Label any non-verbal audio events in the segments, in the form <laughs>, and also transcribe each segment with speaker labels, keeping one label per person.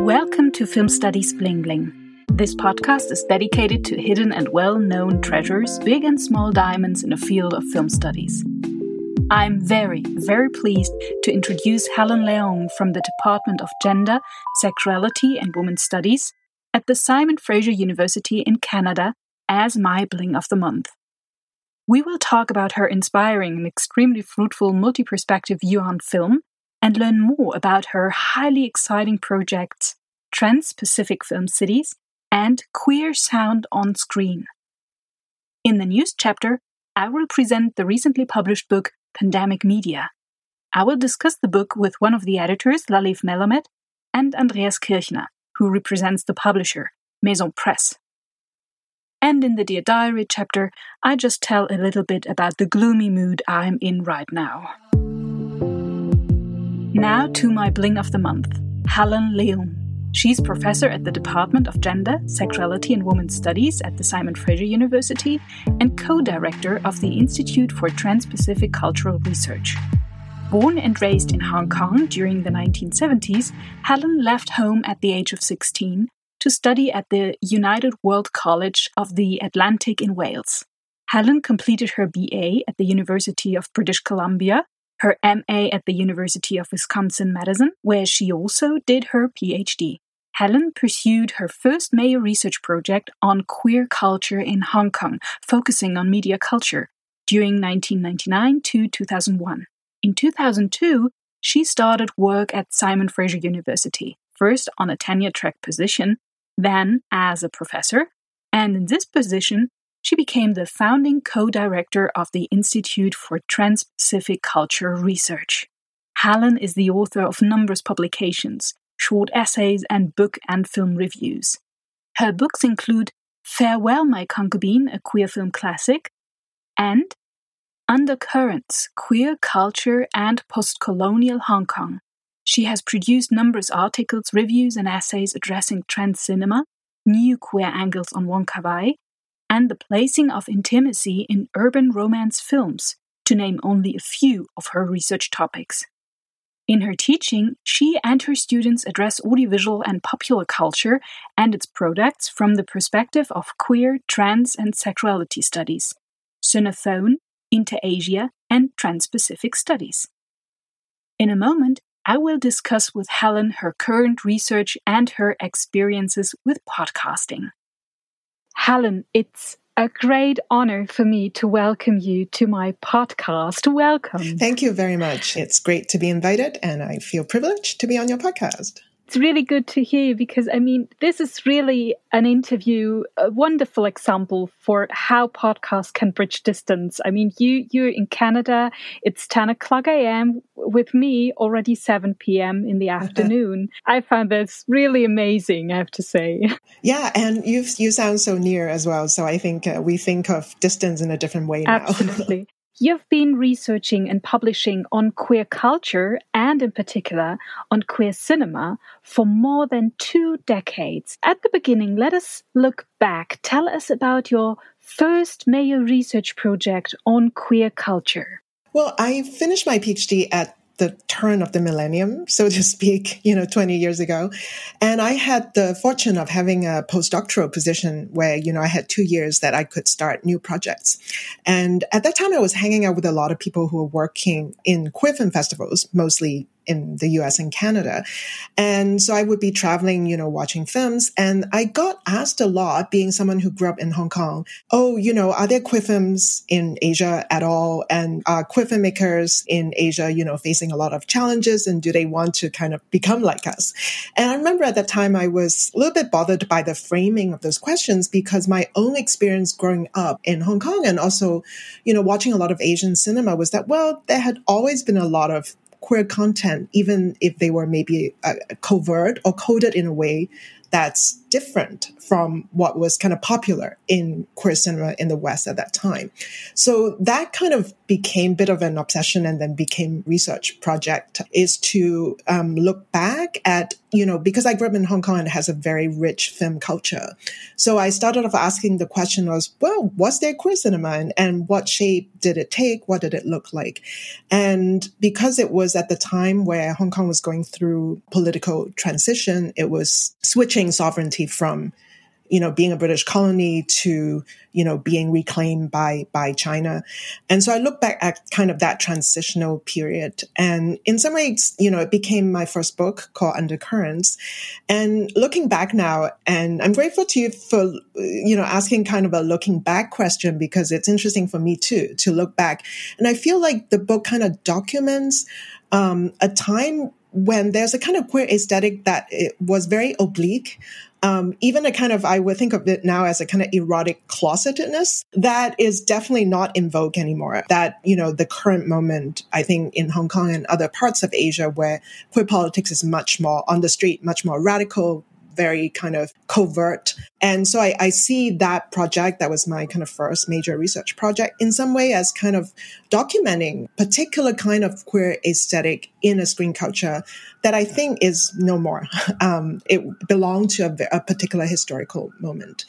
Speaker 1: Welcome to Film Studies Bling Bling. This podcast is dedicated to hidden and well known treasures, big and small diamonds in the field of film studies. I'm very, very pleased to introduce Helen Leung from the Department of Gender, Sexuality and Women's Studies at the Simon Fraser University in Canada as my Bling of the Month. We will talk about her inspiring and extremely fruitful multi perspective view on film and learn more about her highly exciting projects Trans Pacific Film Cities and Queer Sound on Screen. In the news chapter, I will present the recently published book Pandemic Media. I will discuss the book with one of the editors, Laliv Melamed, and Andreas Kirchner, who represents the publisher, Meson Press. And in the Dear Diary chapter, I just tell a little bit about the gloomy mood I'm in right now. Now to my bling of the month, Helen Leung. She's professor at the Department of Gender, Sexuality and Women's Studies at the Simon Fraser University and co director of the Institute for Trans Pacific Cultural Research. Born and raised in Hong Kong during the 1970s, Helen left home at the age of 16 to study at the United World College of the Atlantic in Wales. Helen completed her BA at the University of British Columbia her MA at the University of Wisconsin Madison, where she also did her PhD. Helen pursued her first major research project on queer culture in Hong Kong, focusing on media culture during 1999 to 2001. In 2002, she started work at Simon Fraser University, first on a tenure track position, then as a professor, and in this position, she became the founding co director of the Institute for Trans Pacific Culture Research. Helen is the author of numerous publications, short essays, and book and film reviews. Her books include Farewell, My Concubine, a queer film classic, and Undercurrents Queer Culture and Postcolonial Hong Kong. She has produced numerous articles, reviews, and essays addressing trans cinema, new queer angles on Wong Kar Wai, and the placing of intimacy in urban romance films, to name only a few of her research topics. In her teaching, she and her students address audiovisual and popular culture and its products from the perspective of queer, trans, and sexuality studies, Sinophone, Inter-Asia, and Trans-Pacific studies. In a moment, I will discuss with Helen her current research and her experiences with podcasting. Helen, it's a great honor for me to welcome you to my podcast. Welcome.
Speaker 2: Thank you very much. It's great to be invited, and I feel privileged to be on your podcast
Speaker 1: it's really good to hear because I mean, this is really an interview, a wonderful example for how podcasts can bridge distance. I mean, you you're in Canada, it's 10 o'clock a.m. with me already 7 p.m. in the afternoon. I found this really amazing, I have to say.
Speaker 2: Yeah, and you you sound so near as well. So I think uh, we think of distance in a different way now.
Speaker 1: Absolutely. You've been researching and publishing on queer culture and, in particular, on queer cinema for more than two decades. At the beginning, let us look back. Tell us about your first major research project on queer culture.
Speaker 2: Well, I finished my PhD at the turn of the millennium, so to speak, <laughs> you know, 20 years ago. And I had the fortune of having a postdoctoral position where, you know, I had two years that I could start new projects. And at that time, I was hanging out with a lot of people who were working in queer film festivals, mostly in the US and Canada. And so I would be traveling, you know, watching films. And I got asked a lot, being someone who grew up in Hong Kong, oh, you know, are there queer films in Asia at all? And are queer filmmakers in Asia, you know, facing a lot of challenges? And do they want to kind of become like us? And I remember at that time I was a little bit bothered by the framing of those questions because my own experience growing up in Hong Kong and also, you know, watching a lot of Asian cinema was that, well, there had always been a lot of queer content, even if they were maybe uh, covert or coded in a way that's different from what was kind of popular in queer cinema in the West at that time. So that kind of became a bit of an obsession and then became research project is to um, look back at you know, because I grew up in Hong Kong and it has a very rich film culture. So I started off asking the question was, well, was there queer cinema and, and what shape did it take? What did it look like? And because it was at the time where Hong Kong was going through political transition, it was switching sovereignty from you know, being a British colony to, you know, being reclaimed by, by China. And so I look back at kind of that transitional period. And in some ways, you know, it became my first book called Undercurrents. And looking back now, and I'm grateful to you for, you know, asking kind of a looking back question because it's interesting for me too, to look back. And I feel like the book kind of documents, um, a time when there's a kind of queer aesthetic that it was very oblique, um, even a kind of, I would think of it now as a kind of erotic closetedness that is definitely not in vogue anymore. That, you know, the current moment, I think in Hong Kong and other parts of Asia where queer politics is much more on the street, much more radical, very kind of covert. And so I, I, see that project, that was my kind of first major research project, in some way as kind of documenting particular kind of queer aesthetic in a screen culture that I think is no more. <laughs> Um, it belonged to a, a particular historical moment.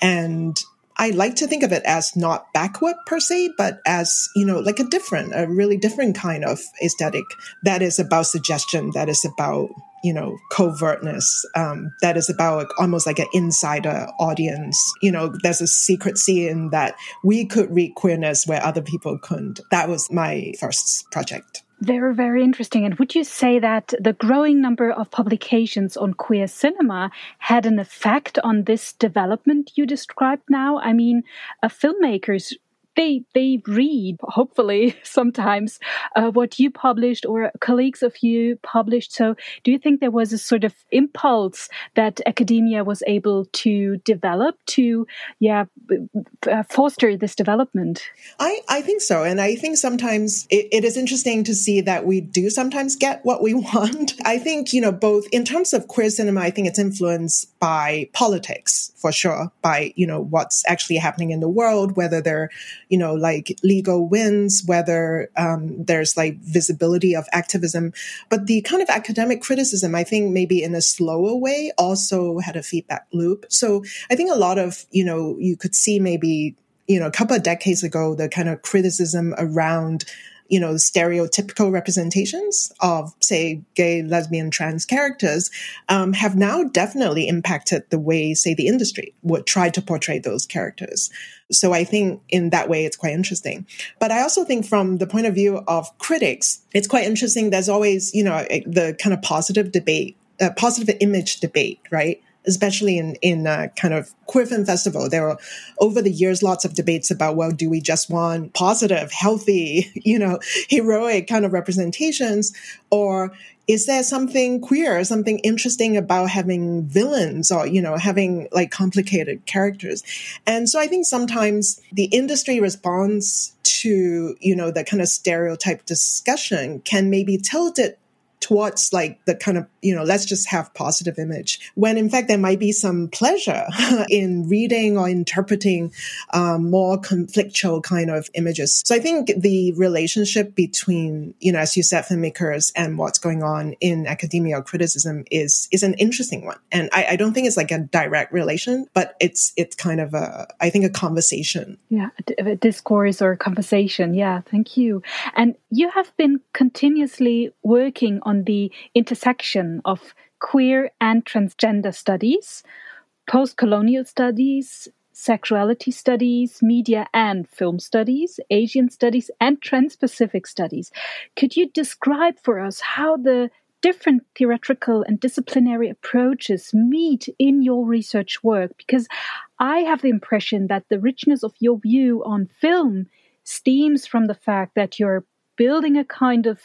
Speaker 2: And I like to think of it as not backward per se, but as, you know, like a different, a really different kind of aesthetic that is about suggestion, that is about you know, covertness um, that is about almost like an insider audience. You know, there's a secret scene that we could read queerness where other people couldn't. That was my first project.
Speaker 1: Very, very interesting. And would you say that the growing number of publications on queer cinema had an effect on this development you described now? I mean, uh, filmmakers they they read hopefully <laughs> sometimes uh, what you published or colleagues of you published. So do you think there was a sort of impulse that academia was able to develop to yeah uh, foster this development?
Speaker 2: I i think so. And i think sometimes it, it is interesting to see that we do sometimes get what we <laughs> want. I think you know both in terms of queer cinema i think it's influenced by politics for sure by you know what's actually happening in the world whether they're you know, like legal wins, whether um, there's like visibility of activism. But the kind of academic criticism, I think maybe in a slower way also had a feedback loop. So I think a lot of, you know, you could see maybe, you know, a couple of decades ago, the kind of criticism around you know, stereotypical representations of, say, gay, lesbian, trans characters um, have now definitely impacted the way, say, the industry would try to portray those characters. So I think in that way, it's quite interesting. But I also think from the point of view of critics, it's quite interesting. There's always, you know, the kind of positive debate, uh, positive image debate, right? Especially in in uh, kind of queer film festival there were over the years lots of debates about well do we just want positive healthy <laughs> you know heroic kind of representations? Or is there something queer something interesting about having villains or you know having like complicated characters? And so i think sometimes the industry response to you know the kind of stereotype discussion can maybe tilt it towards like the kind of, you know, let's just have positive image when in fact there might be some pleasure <laughs> in reading or interpreting um, more conflictual kind of images. So I think the relationship between, you know, as you said, filmmakers and what's going on in academia or criticism is, is an interesting one. And I, I don't think it's like a direct relation, but it's, it's kind of a, I think a conversation.
Speaker 1: Yeah. A discourse or conversation. Yeah. Thank you. And you have been continuously working on the intersection of queer and transgender studies, post colonial studies, sexuality studies, media and film studies, Asian studies, and trans Pacific studies. Could you describe for us how the different theoretical and disciplinary approaches meet in your research work? Because I have the impression that the richness of your view on film stems from the fact that you're building a kind of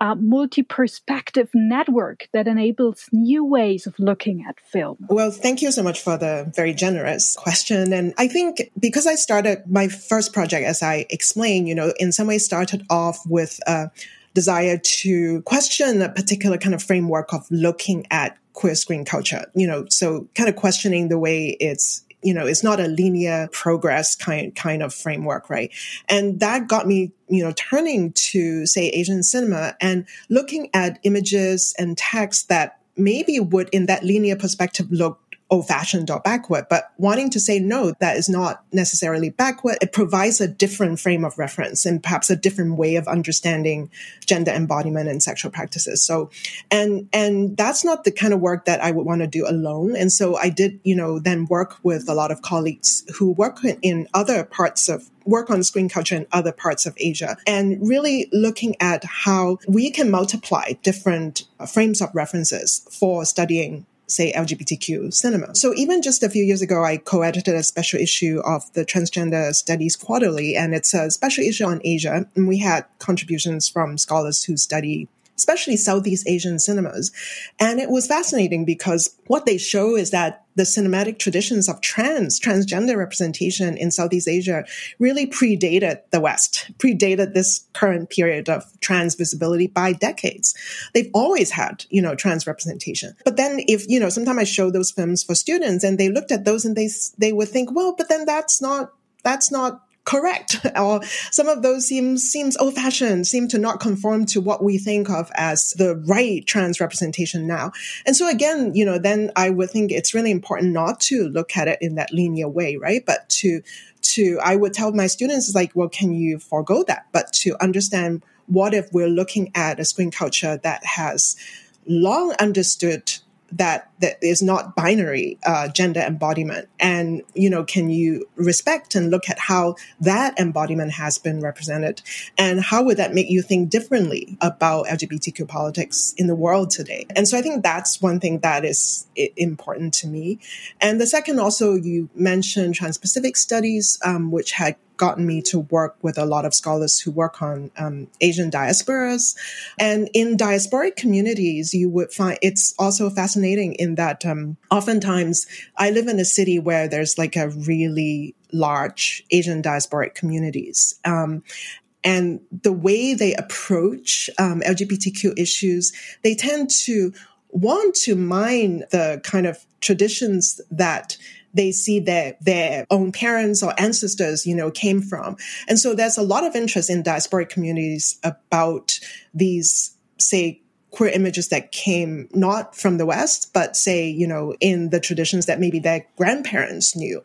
Speaker 1: a multi-perspective network that enables new ways of looking at film?
Speaker 2: Well, thank you so much for the very generous question. And I think because I started my first project, as I explained, you know, in some ways started off with a desire to question a particular kind of framework of looking at queer screen culture, you know, so kind of questioning the way it's you know, it's not a linear progress kind, kind of framework, right? And that got me, you know, turning to say Asian cinema and looking at images and text that maybe would in that linear perspective look old fashioned or backward, but wanting to say no, that is not necessarily backward. It provides a different frame of reference and perhaps a different way of understanding gender embodiment and sexual practices. So, and, and that's not the kind of work that I would want to do alone. And so I did, you know, then work with a lot of colleagues who work in other parts of work on screen culture in other parts of Asia and really looking at how we can multiply different frames of references for studying say LGBTQ cinema. So even just a few years ago, I co-edited a special issue of the Transgender Studies Quarterly, and it's a special issue on Asia. And we had contributions from scholars who study especially Southeast Asian cinemas. And it was fascinating because what they show is that the cinematic traditions of trans, transgender representation in Southeast Asia really predated the West, predated this current period of trans visibility by decades. They've always had, you know, trans representation. But then if, you know, sometimes I show those films for students and they looked at those and they, they would think, well, but then that's not, that's not correct. <laughs> Or some of those seems seems old fashioned seem to not conform to what we think of as the right trans representation now. And so again you know then i would think it's really important not to look at it in that linear way right? But to to i would tell my students like well can you forego that? But to understand what if we're looking at a screen culture that has long understood that that is not binary uh, gender embodiment. And you know can you respect and look at how that embodiment has been represented? And how would that make you think differently about lgbtq politics in the world today? And so i think that's one thing that is important to me. And the second also you mentioned trans-pacific studies um, which had gotten me to work with a lot of scholars who work on um, Asian diasporas. And in diasporic communities, you would find it's also fascinating in that um, oftentimes I live in a city where there's like a really large Asian diasporic communities. Um, and the way they approach um, LGBTQ issues, they tend to want to mine the kind of traditions that they see that their own parents or ancestors, you know, came from. And so there's a lot of interest in diasporic communities about these, say, queer images that came not from the West, but say, you know, in the traditions that maybe their grandparents knew.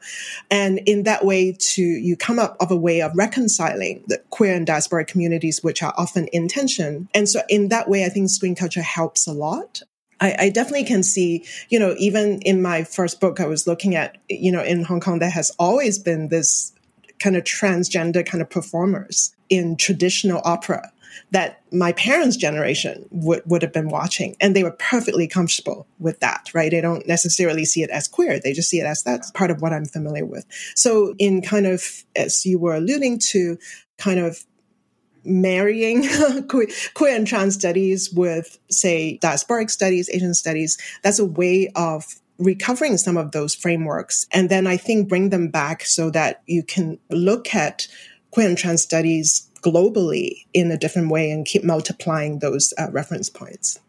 Speaker 2: And in that way to, you come up of a way of reconciling the queer and diasporic communities, which are often in tension. And so in that way, I think screen culture helps a lot. I, I, definitely can see, you know, even in my first book, I was looking at, you know, in Hong Kong, there has always been this kind of transgender kind of performers in traditional opera that my parents' generation would, would have been watching. And they were perfectly comfortable with that, right? They don't necessarily see it as queer. They just see it as that's part of what I'm familiar with. So in kind of, as you were alluding to, kind of marrying <laughs> queer, queer and trans studies with, say, diasporic studies, Asian studies, that's a way of recovering some of those frameworks. And then I think bring them back so that you can look at queer and trans studies globally in a different way and keep multiplying those uh, reference points.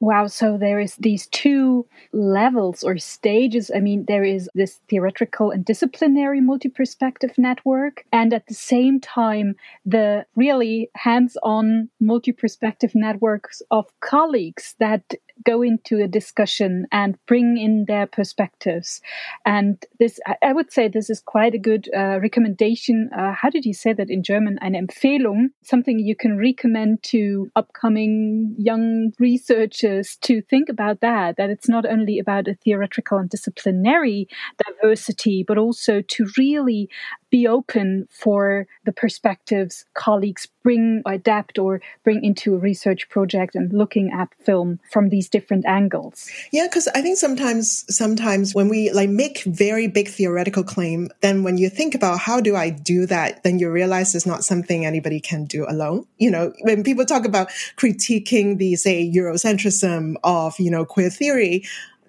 Speaker 1: Wow, so there is these two levels or stages. I mean, there is this theoretical and disciplinary multi-perspective network, and at the same time, the really hands-on multi-perspective networks of colleagues that go into a discussion and bring in their perspectives. And this, I would say, this is quite a good uh, recommendation. Uh, how did you say that in German? Eine Empfehlung, something you can recommend to upcoming young researchers to think about that. That it's not only about a theoretical and disciplinary diversity, but also to really be open for the perspectives colleagues bring, adapt, or bring into a research project and looking at film from these different angles.
Speaker 2: Yeah, because I think sometimes, sometimes when we like make very big theoretical claim, then when you think about how do I do that, then you realize it's not something anybody can do alone. You know, when people talk about critiquing the say Eurocentrism of you know queer theory,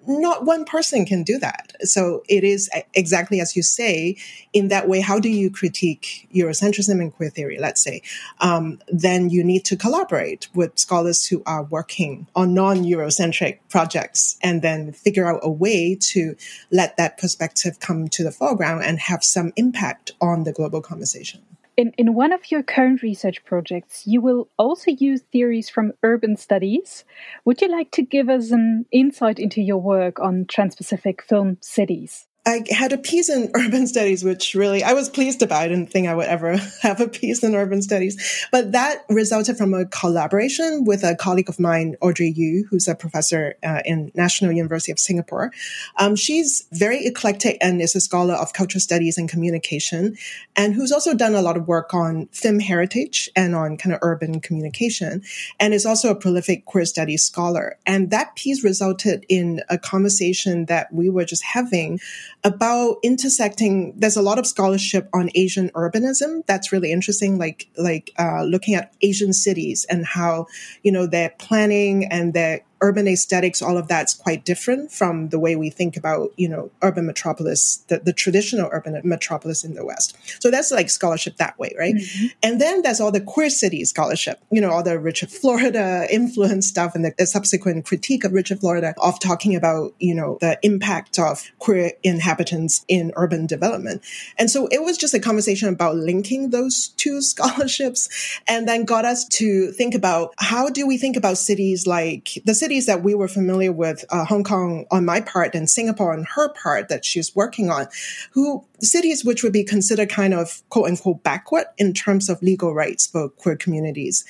Speaker 2: not one person can do that. So it is exactly as you say. In that way, how do you critique Eurocentrism and queer theory? Let's say, um, then you need to collaborate with scholars who are working on non-Eurocentric projects, and then figure out a way to let that perspective come to the foreground and have some impact on the global conversation.
Speaker 1: In, in one of your current research projects, you will also use theories from urban studies. Would you like to give us an insight into your work on Trans Pacific film cities?
Speaker 2: I had a piece in <laughs> urban studies, which really I was pleased about. I didn't think I would ever <laughs> have a piece in urban studies, but that resulted from a collaboration with a colleague of mine, Audrey Yue, who's a professor uh, in National University of Singapore. Um, she's very eclectic and is a scholar of cultural studies and communication, and who's also done a lot of work on film heritage and on kind of urban communication, and is also a prolific queer studies scholar. And that piece resulted in a conversation that we were just having about intersecting. There's a lot of scholarship on Asian urbanism that's really interesting, like like uh, looking at Asian cities and how you know their planning and their urban aesthetics, all of that's quite different from the way we think about, you know, urban metropolis, the, the traditional urban metropolis in the West. So that's like scholarship that way, right? Mm-hmm. And then there's all the queer city scholarship, you know, all the Richard Florida <laughs> influence stuff and the, the subsequent critique of Richard Florida of talking about, you know, the impact of queer inhabitants in urban development. And so it was just a conversation about linking those two <laughs> scholarships and then got us to think about how do we think about cities like the city cities that we were familiar with, uh, Hong Kong on my part and Singapore on her part that she's working on, who cities which would be considered kind of quote unquote backward in terms of legal rights for queer communities.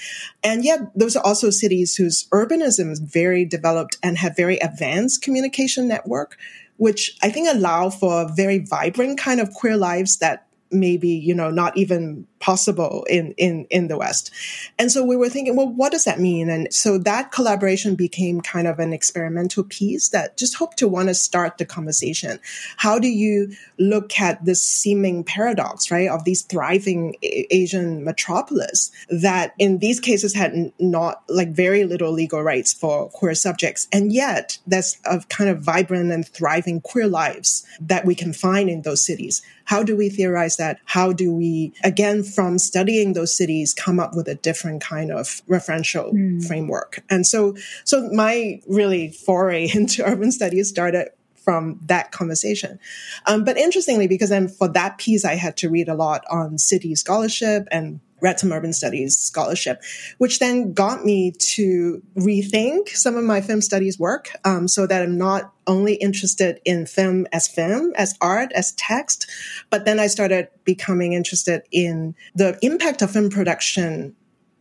Speaker 2: And yet those are also cities whose urbanism is very developed and have very advanced communication network, which I think allow for very vibrant kind of queer lives that maybe, you know, not even possible in, in, in the West. And so we were thinking, well, what does that mean? And so that collaboration became kind of an experimental piece that just hoped to want to start the conversation. How do you look at this seeming paradox, right, of these thriving Asian metropolis that in these cases had not like very little legal rights for queer subjects. And yet there's a kind of vibrant and thriving queer lives that we can find in those cities. How do we theorize that? How do we, again, from studying those cities come up with a different kind of referential mm. framework. And so, so my really foray <laughs> into urban studies started from that conversation. Um, but interestingly, because then for that piece, I had to read a lot on city scholarship and read some urban studies scholarship, which then got me to rethink some of my film studies work um, so that I'm not only interested in film as film, as art, as text, but then I started becoming interested in the impact of film production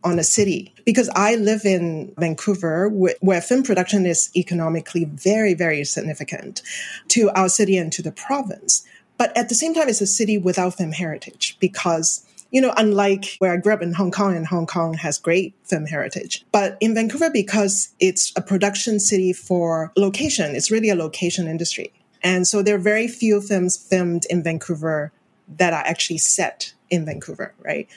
Speaker 2: on a city because I live in Vancouver where film production is economically very, very significant to our city and to the province. But at the same time, it's a city without film heritage because you know, unlike where I grew up in Hong Kong, and Hong Kong has great film heritage. But in Vancouver, because it's a production city for location, it's really a location industry. And so there are very few films filmed in Vancouver that are actually set in Vancouver, right?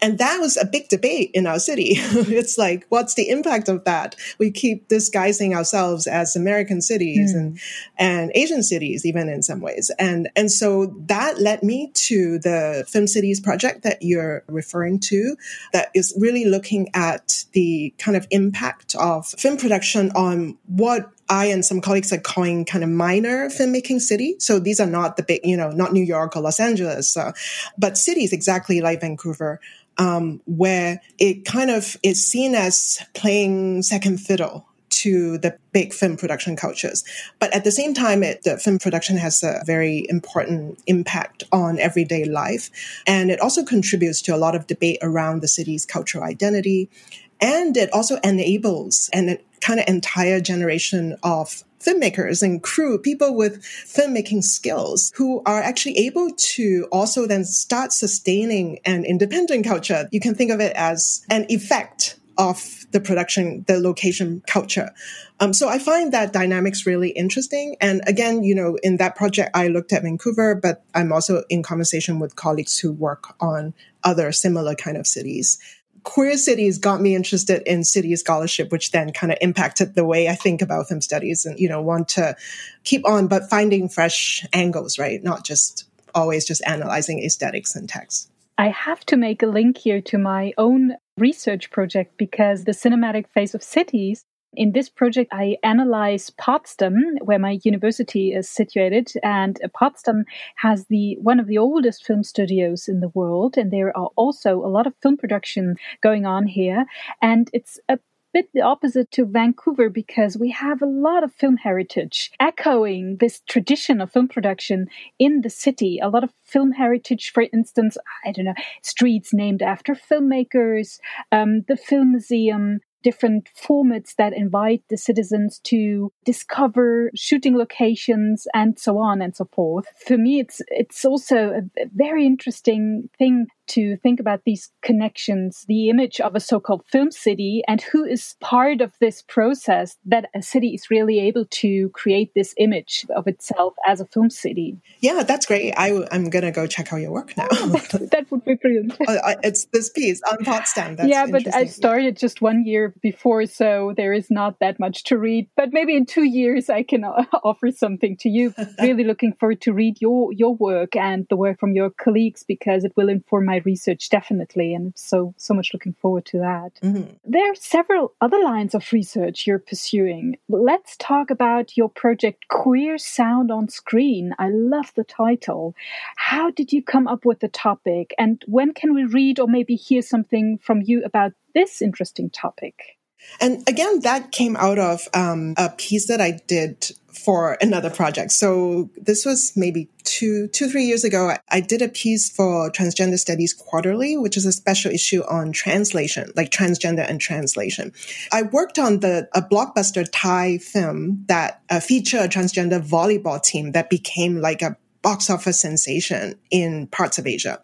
Speaker 2: And that was a big debate in our city. <laughs> it's like, what's the impact of that? We keep disguising ourselves as American cities mm. and, and Asian cities, even in some ways. And, and so that led me to the Film Cities project that you're referring to, that is really looking at the kind of impact of film production on what I and some colleagues are calling kind of minor filmmaking city. So these are not the big, you know, not New York or Los Angeles, uh, but cities exactly like Vancouver, um, where it kind of is seen as playing second fiddle to the big film production cultures. But at the same time, it, the film production has a very important impact on everyday life. And it also contributes to a lot of debate around the city's cultural identity. And it also enables an kind of entire generation of filmmakers and crew, people with filmmaking skills who are actually able to also then start sustaining an independent culture. You can think of it as an effect of the production, the location culture. Um, so I find that dynamics really interesting. And again, you know, in that project, I looked at Vancouver, but I'm also in conversation with colleagues who work on other similar kind of cities queer cities got me interested in city scholarship, which then kind of impacted the way I think about film studies and, you know, want to keep on, but finding fresh angles, right? Not just always just analyzing aesthetics and text.
Speaker 1: I have to make a link here to my own research project because the cinematic face of cities In this project, I analyze Potsdam, where my university is situated, and Potsdam has the one of the oldest film studios in the world, and there are also a lot of film production going on here. And it's a bit the opposite to Vancouver because we have a lot of film heritage echoing this tradition of film production in the city. A lot of film heritage, for instance, I don't know, streets named after filmmakers, um, the film museum, different formats that invite the citizens to discover shooting locations and so on and so forth. For me, it's it's also a very interesting thing to think about these connections, the image of a so called film city, and who is part of this process that a city is really able to create this image of itself as a film city.
Speaker 2: Yeah, that's great. I, am going to go check out your work now.
Speaker 1: Oh, that, <laughs> <laughs> that, would be brilliant.
Speaker 2: Uh, it's this piece on Potsdam.
Speaker 1: That's yeah, but I started just one year before, so there is not that much to read. But maybe in two years I can uh, <laughs> offer something to you. really looking forward to read your, your work and the work from your colleagues because it will inform my research definitely and so so much looking forward to that. Mm-hmm. there are several other lines of research you're pursuing. Let's talk about your project queer sound on screen. I love the title. How did you come up with the topic and when can we read or maybe hear something from you about this interesting topic
Speaker 2: and again, that came out of um, a piece that I did for another project. So this was maybe two, two, three years ago. I did a piece for Transgender Studies Quarterly, which is a special issue on translation, like transgender and translation. I worked on the a blockbuster Thai film that uh, featured a transgender volleyball team that became like a box office sensation in parts of Asia.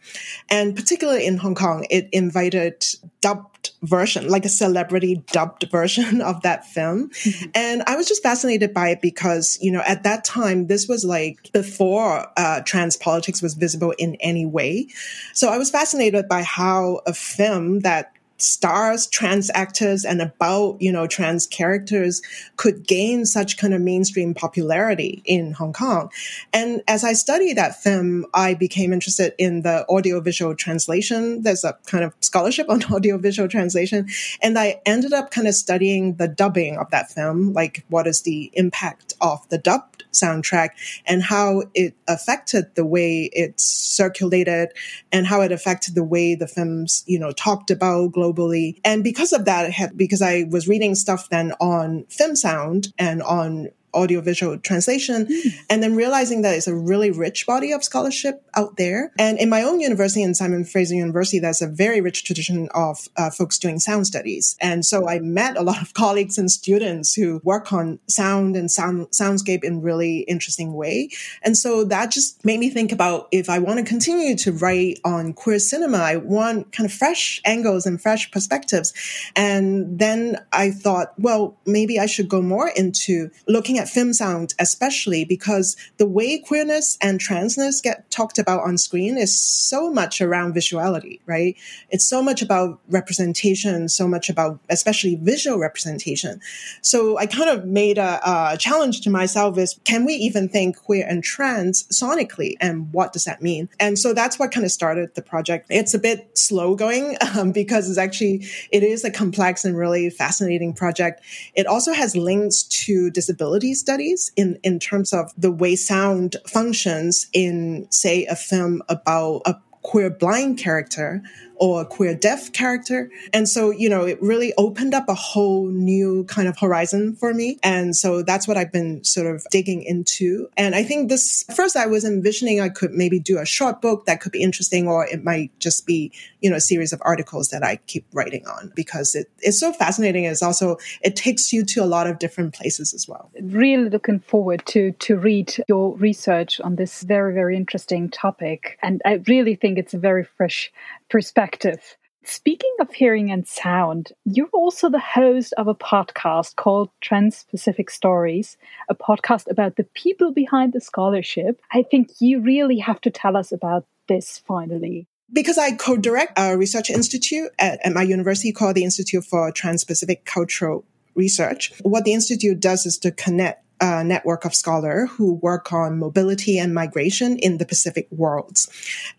Speaker 2: And particularly in Hong Kong, it invited dubbed version, like a celebrity dubbed <laughs> version of that film. Mm-hmm. And I was just fascinated by it because, you know, at that time, this was like before uh, trans politics was visible in any way. So I was fascinated by how a film that stars trans actors and about you know trans characters could gain such kind of mainstream popularity in hong kong. And as i studied that film i became interested in the audiovisual translation. There's a kind of scholarship on <laughs> audiovisual translation. And i ended up kind of studying the dubbing of that film like what is the impact of the dubbed soundtrack and how it affected the way it's circulated and how it affected the way the films you know talked about globally. And because of that, because I was reading stuff then on film sound and on audiovisual translation, mm. and then realizing that it's a really rich body of scholarship out there. And in my own university, in Simon Fraser University, there's a very rich tradition of uh, folks doing sound studies. And so I met a lot of colleagues and students who work on sound and sound soundscape in really interesting way. And so that just made me think about if I want to continue to write on queer cinema, I want kind of fresh angles and fresh perspectives. And then I thought, well, maybe I should go more into looking at at film sound, especially because the way queerness and transness get talked about on screen is so much around visuality, right? It's so much about representation, so much about especially visual representation. So I kind of made a, a challenge to myself is can we even think queer and trans sonically and what does that mean? And so that's what kind of started the project. It's a bit slow going <laughs> um, because it's actually, it is a complex and really fascinating project. It also has links to disability studies in, in terms of the way sound functions in, say, a film about a queer blind character or a queer deaf character. And so, you know, it really opened up a whole new kind of horizon for me. And so that's what I've been sort of digging into. And I think this first I was envisioning I could maybe do a short book that could be interesting, or it might just be, you know, a series of articles that I keep writing on because it, it's so fascinating. It's also, it takes you to a lot of different places as well.
Speaker 1: Really looking forward to, to read your research on this very, very interesting topic. And I really think it's a very fresh perspective. Speaking of hearing and sound, you're also the host of a podcast called Trans Pacific Stories, a podcast about the people behind the scholarship. I think you really have to tell us about this finally.
Speaker 2: Because I co direct a research institute at, at my university called the Institute for Trans Pacific Cultural Research. What the Institute does is to connect a network of scholars who work on mobility and migration in the Pacific worlds.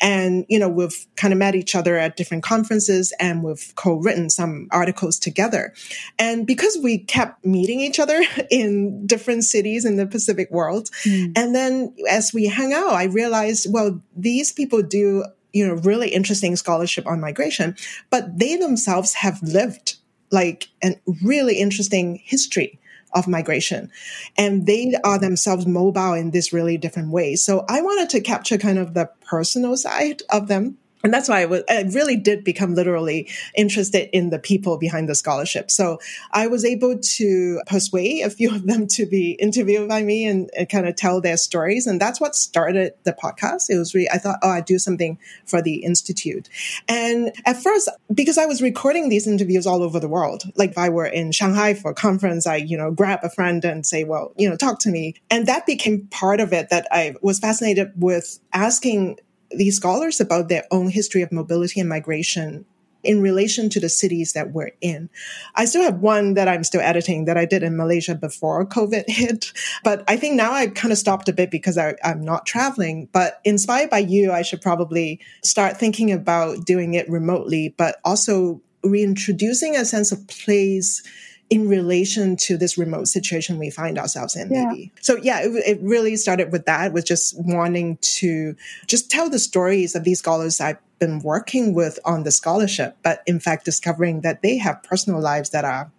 Speaker 2: And, you know, we've kind of met each other at different conferences and we've co-written some articles together. And because we kept meeting each other <laughs> in different cities in the Pacific world, mm. and then as we hang out, I realized, well, these people do you know, really interesting scholarship on migration, but they themselves have lived like a really interesting history of migration. And they are themselves mobile in this really different way. So I wanted to capture kind of the personal side of them and that's why I, was, I really did become literally interested in the people behind the scholarship. So I was able to persuade a few of them to be interviewed by me and, and kind of tell their stories. And that's what started the podcast. It was really, I thought, oh, I'd do something for the Institute. And at first, because I was recording these interviews all over the world, like if I were in Shanghai for a conference, I, you know, grab a friend and say, well, you know, talk to me. And that became part of it that I was fascinated with asking these scholars about their own history of mobility and migration in relation to the cities that we're in. I still have one that I'm still editing that I did in Malaysia before COVID <laughs> hit. But I think now I've kind of stopped a bit because I, am not traveling. But inspired by you, I should probably start thinking about doing it remotely, but also reintroducing a sense of place in relation to this remote situation we find ourselves in yeah. maybe so yeah it, it, really started with that with just wanting to just tell the stories of these scholars i've been working with on the scholarship but in fact discovering that they have personal lives that are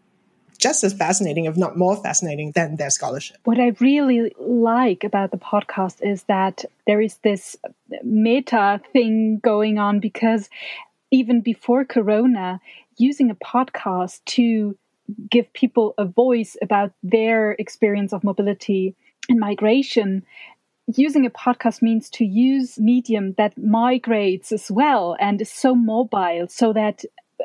Speaker 2: just as fascinating, if not more fascinating, than their scholarship.
Speaker 1: What I really like about the podcast is that there is this meta thing going on because even before Corona, using a podcast to give people a voice about their experience of mobility and migration using a podcast means to use medium that migrates as well and is so mobile so that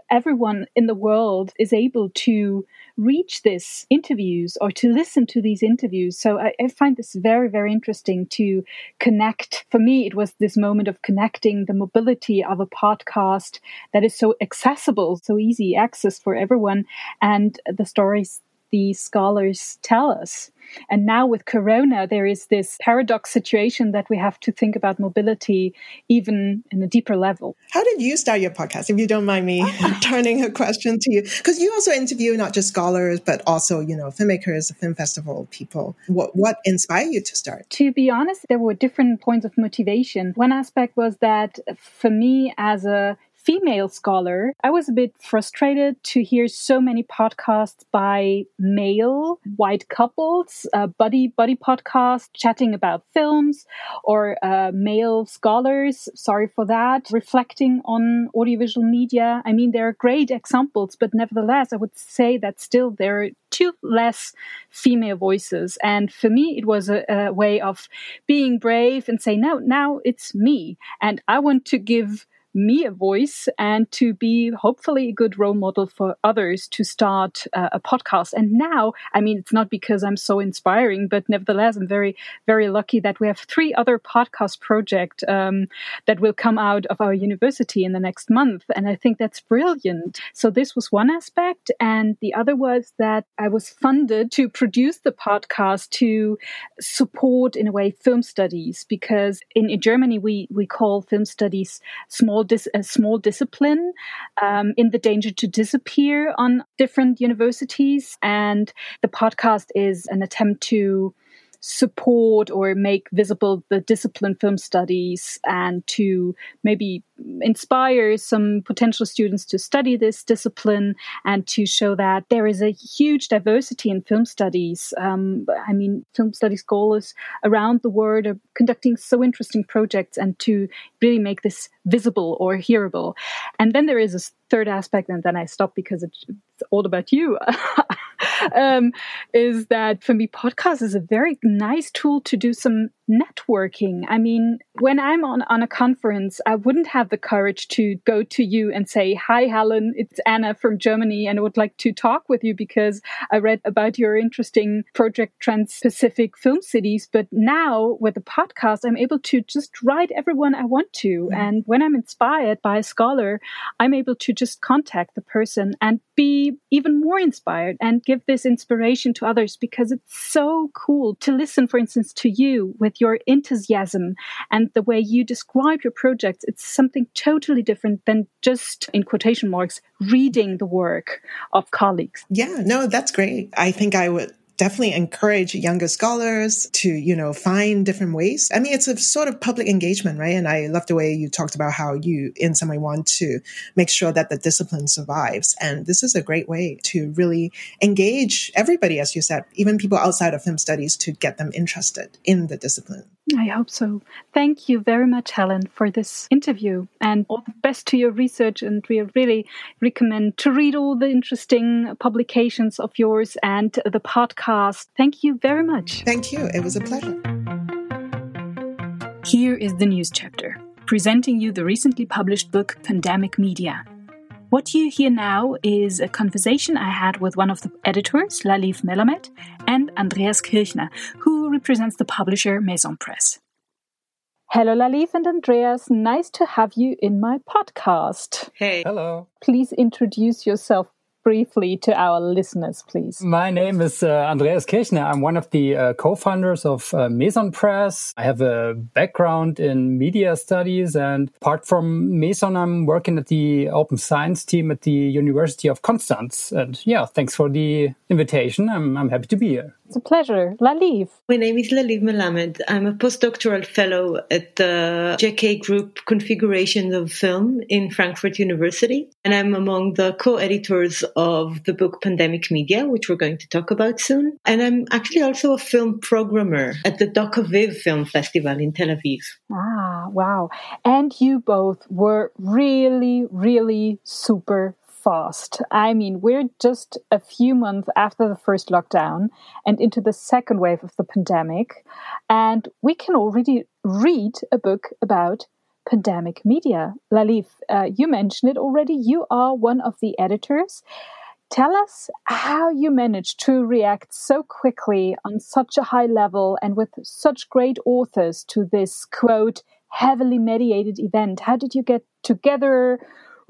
Speaker 1: everyone in the world is able to reach these interviews or to listen to these interviews. So I, I, find this very, very interesting to connect. For me, it was this moment of connecting the mobility of a podcast that is so accessible, so easy access for everyone, and the stories the scholars tell us. And now with Corona, there is this paradox situation that we have to think about mobility even in a deeper level.
Speaker 2: How did you start your podcast? If you don't mind me ah. <laughs> turning a question to you, because you also interview not just scholars, but also, you know, filmmakers, film festival people. What, what inspired you to start?
Speaker 1: To be honest, there were different points of motivation. One aspect was that for me as a female scholar, I was a bit frustrated to hear so many podcasts by male white couples, uh, buddy buddy podcasts chatting about films, or uh, male scholars. Sorry for that. Reflecting on audiovisual media. I mean, there are great examples, but nevertheless, I would say that still there are two less female voices. And for me, it was a, a way of being brave and say, no, now it's me, and I want to give me a voice and to be hopefully a good role model for others to start uh, a podcast. And now, I mean, it's not because I'm so inspiring, but nevertheless, I'm very, very lucky that we have three other podcast projects um, that will come out of our university in the next month. And I think that's brilliant. So this was one aspect. And the other was that I was funded to produce the podcast to support, in a way, film studies, because in, in Germany, we, we call film studies small small dis- a small discipline um, in the danger to disappear on different universities, and the podcast is an attempt to support or make visible the discipline film studies and to maybe inspire some potential students to study this discipline and to show that there is a huge diversity in film studies. Um, I mean, film studies scholars around the world are conducting so interesting projects and to really make this visible or hearable. And then there is a third aspect, and then I stop because it's all about you. <laughs> <laughs> um, is that for me, podcast is a very nice tool to do some networking. I mean, when I'm on, on a conference, I wouldn't have the courage to go to you and say, Hi, Helen, it's Anna from Germany, and I would like to talk with you because I read about your interesting project Trans Pacific Film Cities. But now with the podcast, I'm able to just write everyone I want to. Mm. And when I'm inspired by a scholar, I'm able to just contact the person and be even more inspired and give this inspiration to others because it's so cool to listen, for instance, to you with your enthusiasm and the way you describe your projects. It's something totally different than just, in quotation marks, reading the work of colleagues.
Speaker 2: Yeah, no, that's great. I think I would definitely encourage younger scholars to, you know, find different ways. I mean, it's a sort of public engagement, right? And I love the way you talked about how you, in some way, want to make sure that the discipline survives. And this is a great way to really engage everybody, as you said, even people outside of film studies to get them interested in the discipline.
Speaker 1: I hope so. Thank you very much, Helen, for this interview and all the best to your research. And we really recommend to read all the interesting publications of yours and the podcast. Thank you very much.
Speaker 2: Thank you. It was a pleasure.
Speaker 1: Here is the news chapter, presenting you the recently published book Pandemic Media what you hear now is a conversation I had with one of the editors, Laliv Melamed, and Andreas Kirchner, who represents the publisher Meson Press. Hello, Laliv and Andreas. Nice to have you in my podcast.
Speaker 3: Hey. Hello.
Speaker 1: Please introduce yourself briefly to our listeners, please?
Speaker 3: My name is uh, Andreas Kirchner. I'm one of the uh, co-founders of uh, Meson Press. I have a background in media studies, and apart from Meson, I'm working at the open science team at the University of Constance. And yeah, thanks for the invitation. I'm, I'm happy to be here.
Speaker 1: It's a pleasure. Laliv.
Speaker 4: My name is Laliv Melamed. I'm a postdoctoral fellow at the JK Group Configurations of Film in Frankfurt University. And I'm among the co-editors of the book Pandemic Media, which we're going to talk about soon. And I'm actually also a film programmer at the Doc Aviv Film Festival in Tel Aviv.
Speaker 1: Ah, wow. And you both were really, really super fast. I mean, we're just a few months after the first lockdown and into the second wave of the pandemic, and we can already read a book about pandemic media. Laliv, uh, you mentioned it already. You are one of the editors. Tell us how you managed to react so quickly on such a high level and with such great authors to this quote, heavily mediated event. How did you get together?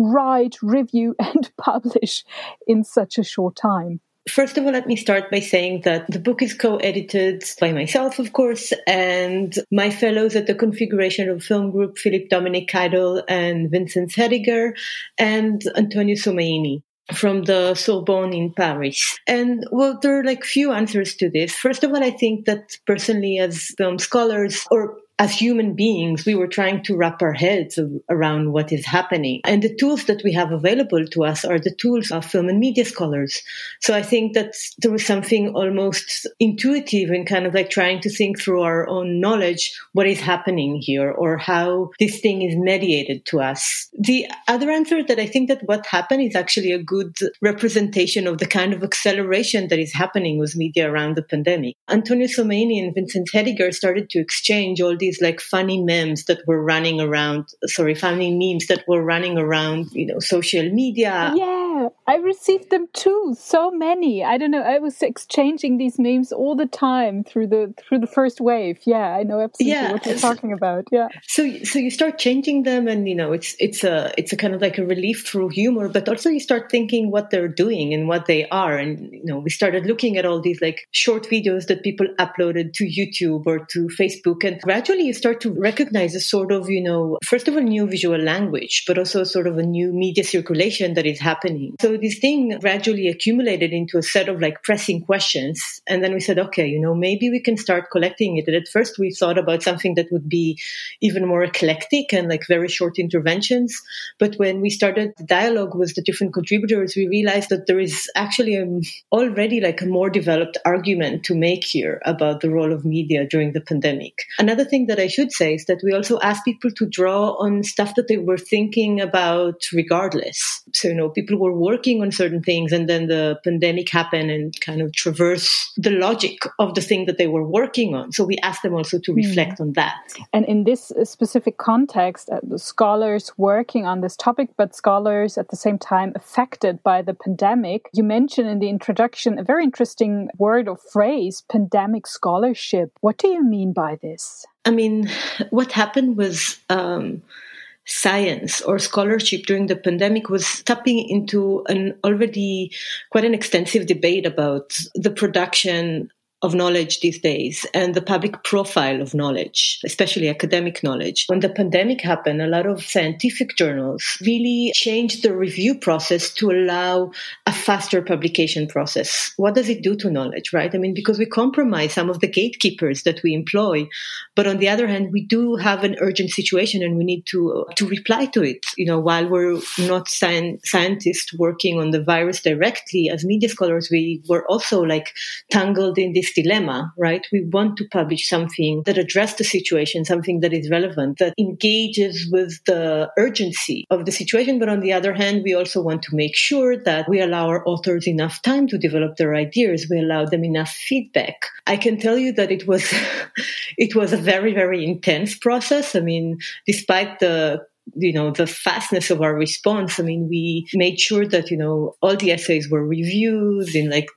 Speaker 1: write, review, <laughs> and publish in such a short time?
Speaker 4: First of all, let me start by saying that the book is co-edited by myself, of course, and my fellows at the Configuration of Film Group, Philip Dominic Keidl and Vincent Hediger, and Antonio Somaini from the Sorbonne in Paris. And well, there are like few answers to this. First of all, I think that personally as film scholars or as human beings, we were trying to wrap our heads around what is happening. And the tools that we have available to us are the tools of film and media scholars. So I think that there was something almost intuitive in kind of like trying to think through our own knowledge what is happening here or how this thing is mediated to us. The other answer that I think that what happened is actually a good representation of the kind of acceleration that is happening with media around the pandemic. Antonio Somaini and Vincent Hediger started to exchange all these these like funny memes that were running around, sorry, funny memes that were running around, you know, social media.
Speaker 1: Yeah, I received them too. So many. I don't know. I was exchanging these memes all the time through the through the first wave. Yeah, I know absolutely yeah. what you're talking about. Yeah.
Speaker 4: So so you start changing them, and you know, it's it's a it's a kind of like a relief through humor, but also you start thinking what they're doing and what they are, and you know, we started looking at all these like short videos that people uploaded to YouTube or to Facebook, and gradually you start to recognize a sort of, you know, first of all, new visual language, but also sort of a new media circulation that is happening. So this thing gradually accumulated into a set of like pressing questions. And then we said, okay, you know, maybe we can start collecting it. And at first we thought about something that would be even more eclectic and like very short interventions. But when we started the dialogue with the different contributors, we realized that there is actually a, already like a more developed argument to make here about the role of media during the pandemic. Another thing that I should say is that we also ask people to draw on stuff that they were thinking about regardless. So, you know, people were working on certain things and then the pandemic happened and kind of traverse the logic of the thing that they were working on. So we asked them also to hmm. reflect mm. on that.
Speaker 1: And in this specific context, uh, the scholars working on this topic, but scholars at the same time affected by the pandemic, you mentioned in the introduction a very interesting word or phrase, pandemic scholarship. What do you mean by this?
Speaker 4: I mean, what happened was um, science or scholarship during the pandemic was tapping into an already quite an extensive debate about the production of knowledge these days and the public profile of knowledge, especially academic knowledge. When the pandemic happened, a lot of scientific journals really changed the review process to allow a faster publication process. What does it do to knowledge, right? I mean, because we compromise some of the gatekeepers that we employ, but on the other hand, we do have an urgent situation and we need to, to reply to it. You know, while we're not science, scientists working on the virus directly, as media scholars, we were also like tangled in this dilemma, right? We want to publish something that addresses the situation, something that is relevant, that engages with the urgency of the situation. But on the other hand, we also want to make sure that we allow our authors enough time to develop their ideas. We allow them enough feedback. I can tell you that it was, <laughs> it was a very, very intense process. I mean, despite the you know the fastness of our response i mean we made sure that you know all the essays were reviewed in like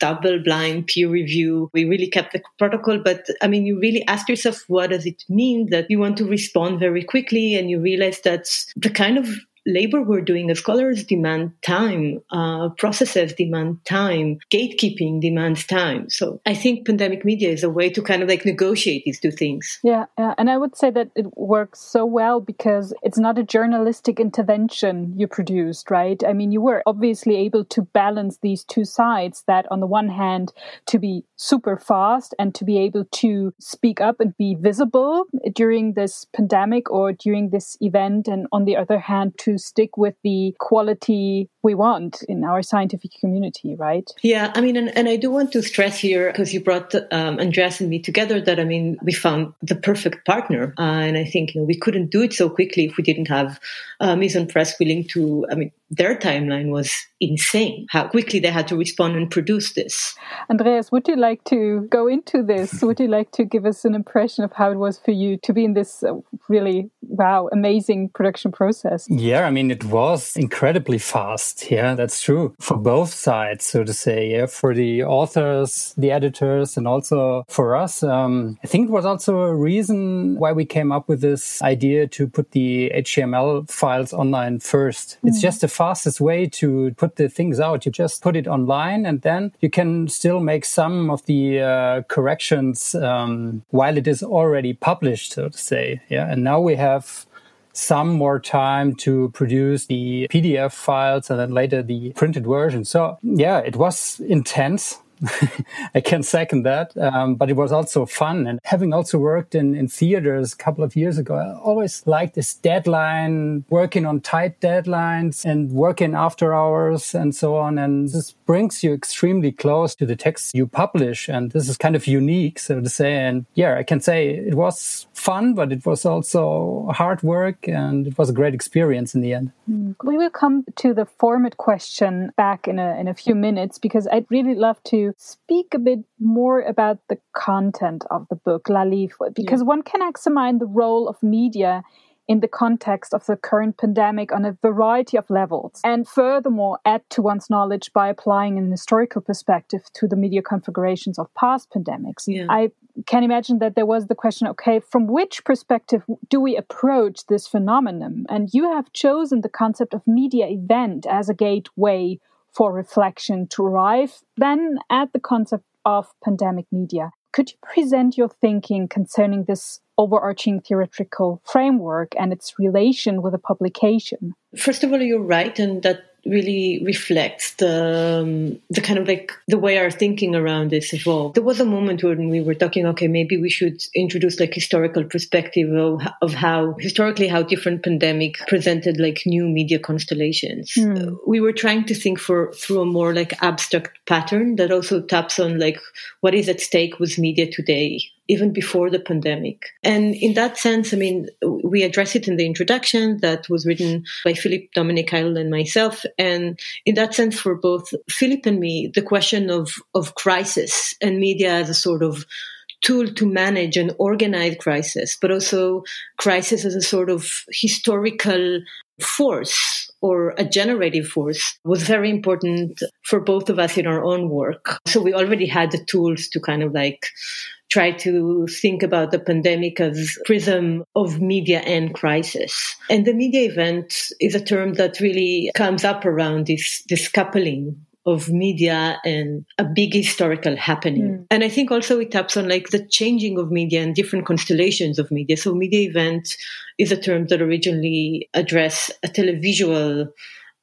Speaker 4: double blind peer review. We really kept the protocol, but I mean, you really ask yourself, what does it mean that you want to respond very quickly? And you realize that the kind of labor we're doing as scholars demand time, uh, processes demand time, gatekeeping demands time. So I think pandemic media is a way to kind of like negotiate these two things.
Speaker 1: Yeah, yeah. and I would say that it works so well because it's not a journalistic intervention you produced, right? I mean, you were obviously able to balance these two sides that on the one hand to be super fast and to be able to speak up and be visible during this pandemic or during this event and on the other hand to stick with the quality we want in our scientific community, right?
Speaker 4: Yeah, I mean, and, and I do want to stress here because you brought um, Andreas and me together that I mean, we found the perfect partner, uh, and I think you know we couldn't do it so quickly if we didn't have uh, Meson Press willing to. I mean, their timeline was insane. How quickly they had to respond and produce this.
Speaker 1: Andreas, would you like to go into this? <laughs> would you like to give us an impression of how it was for you to be in this uh, really wow amazing production process?
Speaker 3: Yeah, I mean, it was incredibly fast. Yeah, that's true for both sides, so to say. Yeah, for the authors, the editors, and also for us. Um, I think it was also a reason why we came up with this idea to put the HTML files online first. Mm. It's just the fastest way to put the things out. You just put it online, and then you can still make some of the uh, corrections um, while it is already published, so to say. Yeah, and now we have some more time to produce the PDF files and then later the printed version. So yeah, it was intense. <laughs> I can second that. Um, but it was also fun. And having also worked in, in theaters a couple of years ago, I always liked this deadline, working on tight deadlines and working after hours and so on. And this brings you extremely close to the text you publish. And this is kind of unique, so to say. And yeah, I can say it was fun, but it was also hard work and it was a great experience in the end.
Speaker 1: We will come to the format question back in a, in a few minutes because I'd really love to speak a bit more about the content of the book, Laliv, because yeah. one can examine the role of media in the context of the current pandemic on a variety of levels, and furthermore add to one's knowledge by applying an historical perspective to the media configurations of past pandemics. Yeah. I can imagine that there was the question okay, from which perspective do we approach this phenomenon? And you have chosen the concept of media event as a gateway for reflection to arrive then at the concept of pandemic media. Could you present your thinking concerning this overarching theoretical framework and its relation with a publication?
Speaker 4: First of all, you're right, and that really reflects the um, the kind of like the way our thinking around this evolved. There was a moment when we were talking, okay, maybe we should introduce like historical perspective of, of how historically how different pandemic presented like new media constellations. Mm. we were trying to think for through a more like abstract pattern that also taps on like what is at stake with media today even before the pandemic. And in that sense, I mean, we address it in the introduction that was written by Philip Dominic Keidl and myself. And in that sense, for both Philip and me, the question of, of crisis and media as a sort of tool to manage and organize crisis, but also crisis as a sort of historical force or a generative force was very important for both of us in our own work. So we already had the tools to kind of like try to think about the pandemic as prism of media and crisis. And the media event is a term that really comes up around this, this coupling of media and a big historical happening. Mm. And I think also it taps on like the changing of media and different constellations of media. So media event is a term that originally address a televisual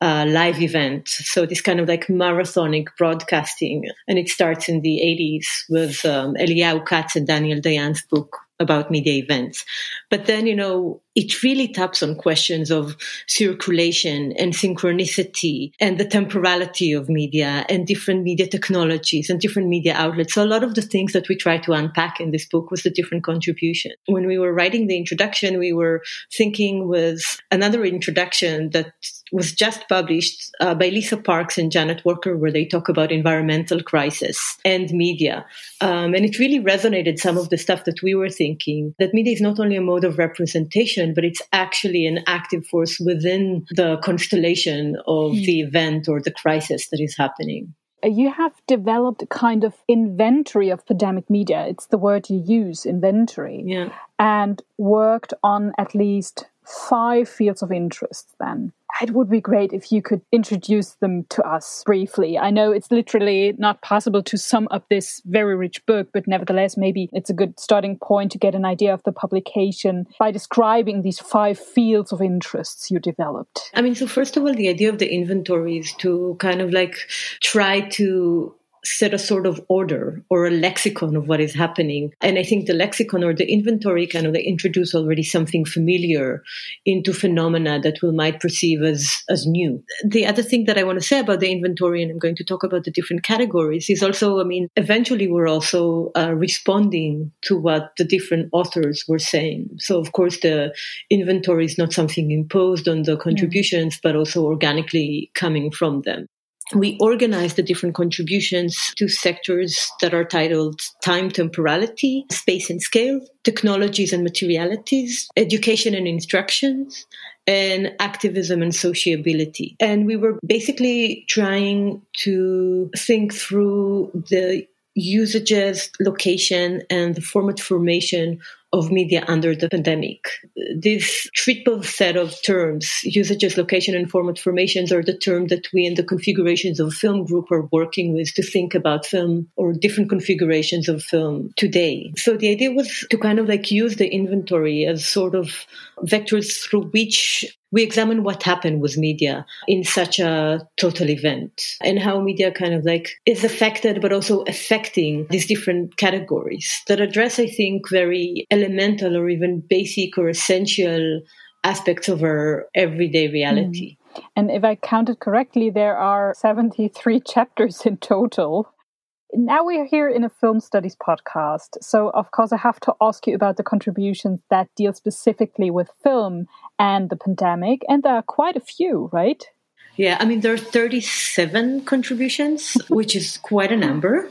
Speaker 4: uh, live event. So this kind of like marathonic broadcasting. And it starts in the 80s with um, Eliyahu Katz and Daniel Dayan's book about media events. But then, you know, it really taps on questions of circulation and synchronicity and the temporality of media and different media technologies and different media outlets. So a lot of the things that we try to unpack in this book was the different contribution. When we were writing the introduction, we were thinking with another introduction that was just published uh, by Lisa Parks and Janet Walker, where they talk about environmental crisis and media. Um, and it really resonated some of the stuff that we were thinking that media is not only a mode of representation, but it's actually an active force within the constellation of mm. the event or the crisis that is happening.
Speaker 1: You have developed a kind of inventory of pandemic media. It's the word you use, inventory.
Speaker 4: Yeah.
Speaker 1: And worked on at least five fields of interest then it would be great if you could introduce them to us briefly. I know it's literally not possible to sum up this very rich book, but nevertheless, maybe it's a good starting point to get an idea of the publication by describing these five fields of interests you developed.
Speaker 4: I mean, so first of all, the idea of the inventory is to kind of like try to set a sort of order or a lexicon of what is happening. And I think the lexicon or the inventory kind of they introduce already something familiar into phenomena that we might perceive as, as new. The other thing that I want to say about the inventory, and I'm going to talk about the different categories, is also, I mean, eventually we're also uh, responding to what the different authors were saying. So of course the inventory is not something imposed on the contributions, mm. but also organically coming from them we organize the different contributions to sectors that are titled time temporality, space and scale, technologies and materialities, education and instructions, and activism and sociability. And we were basically trying to think through the usages, location, and the format formation of media under the pandemic. This triple set of terms, usages, location, and format formations, are the term that we in the configurations of film group are working with to think about film or different configurations of film today. So the idea was to kind of like use the inventory as sort of vectors through which we examine what happened with media in such a total event and how media kind of like is affected, but also affecting these different categories that address, I think, very elemental or even basic or essential aspects of our everyday reality.
Speaker 1: Mm. And if I counted correctly, there are 73 <laughs> chapters in total. Now we are here in a film studies podcast. So, of course, I have to ask you about the contributions that deal specifically with film and the pandemic. And there are quite a few, right?
Speaker 4: Yeah, I mean, there are 37 contributions, <laughs> which is quite a number.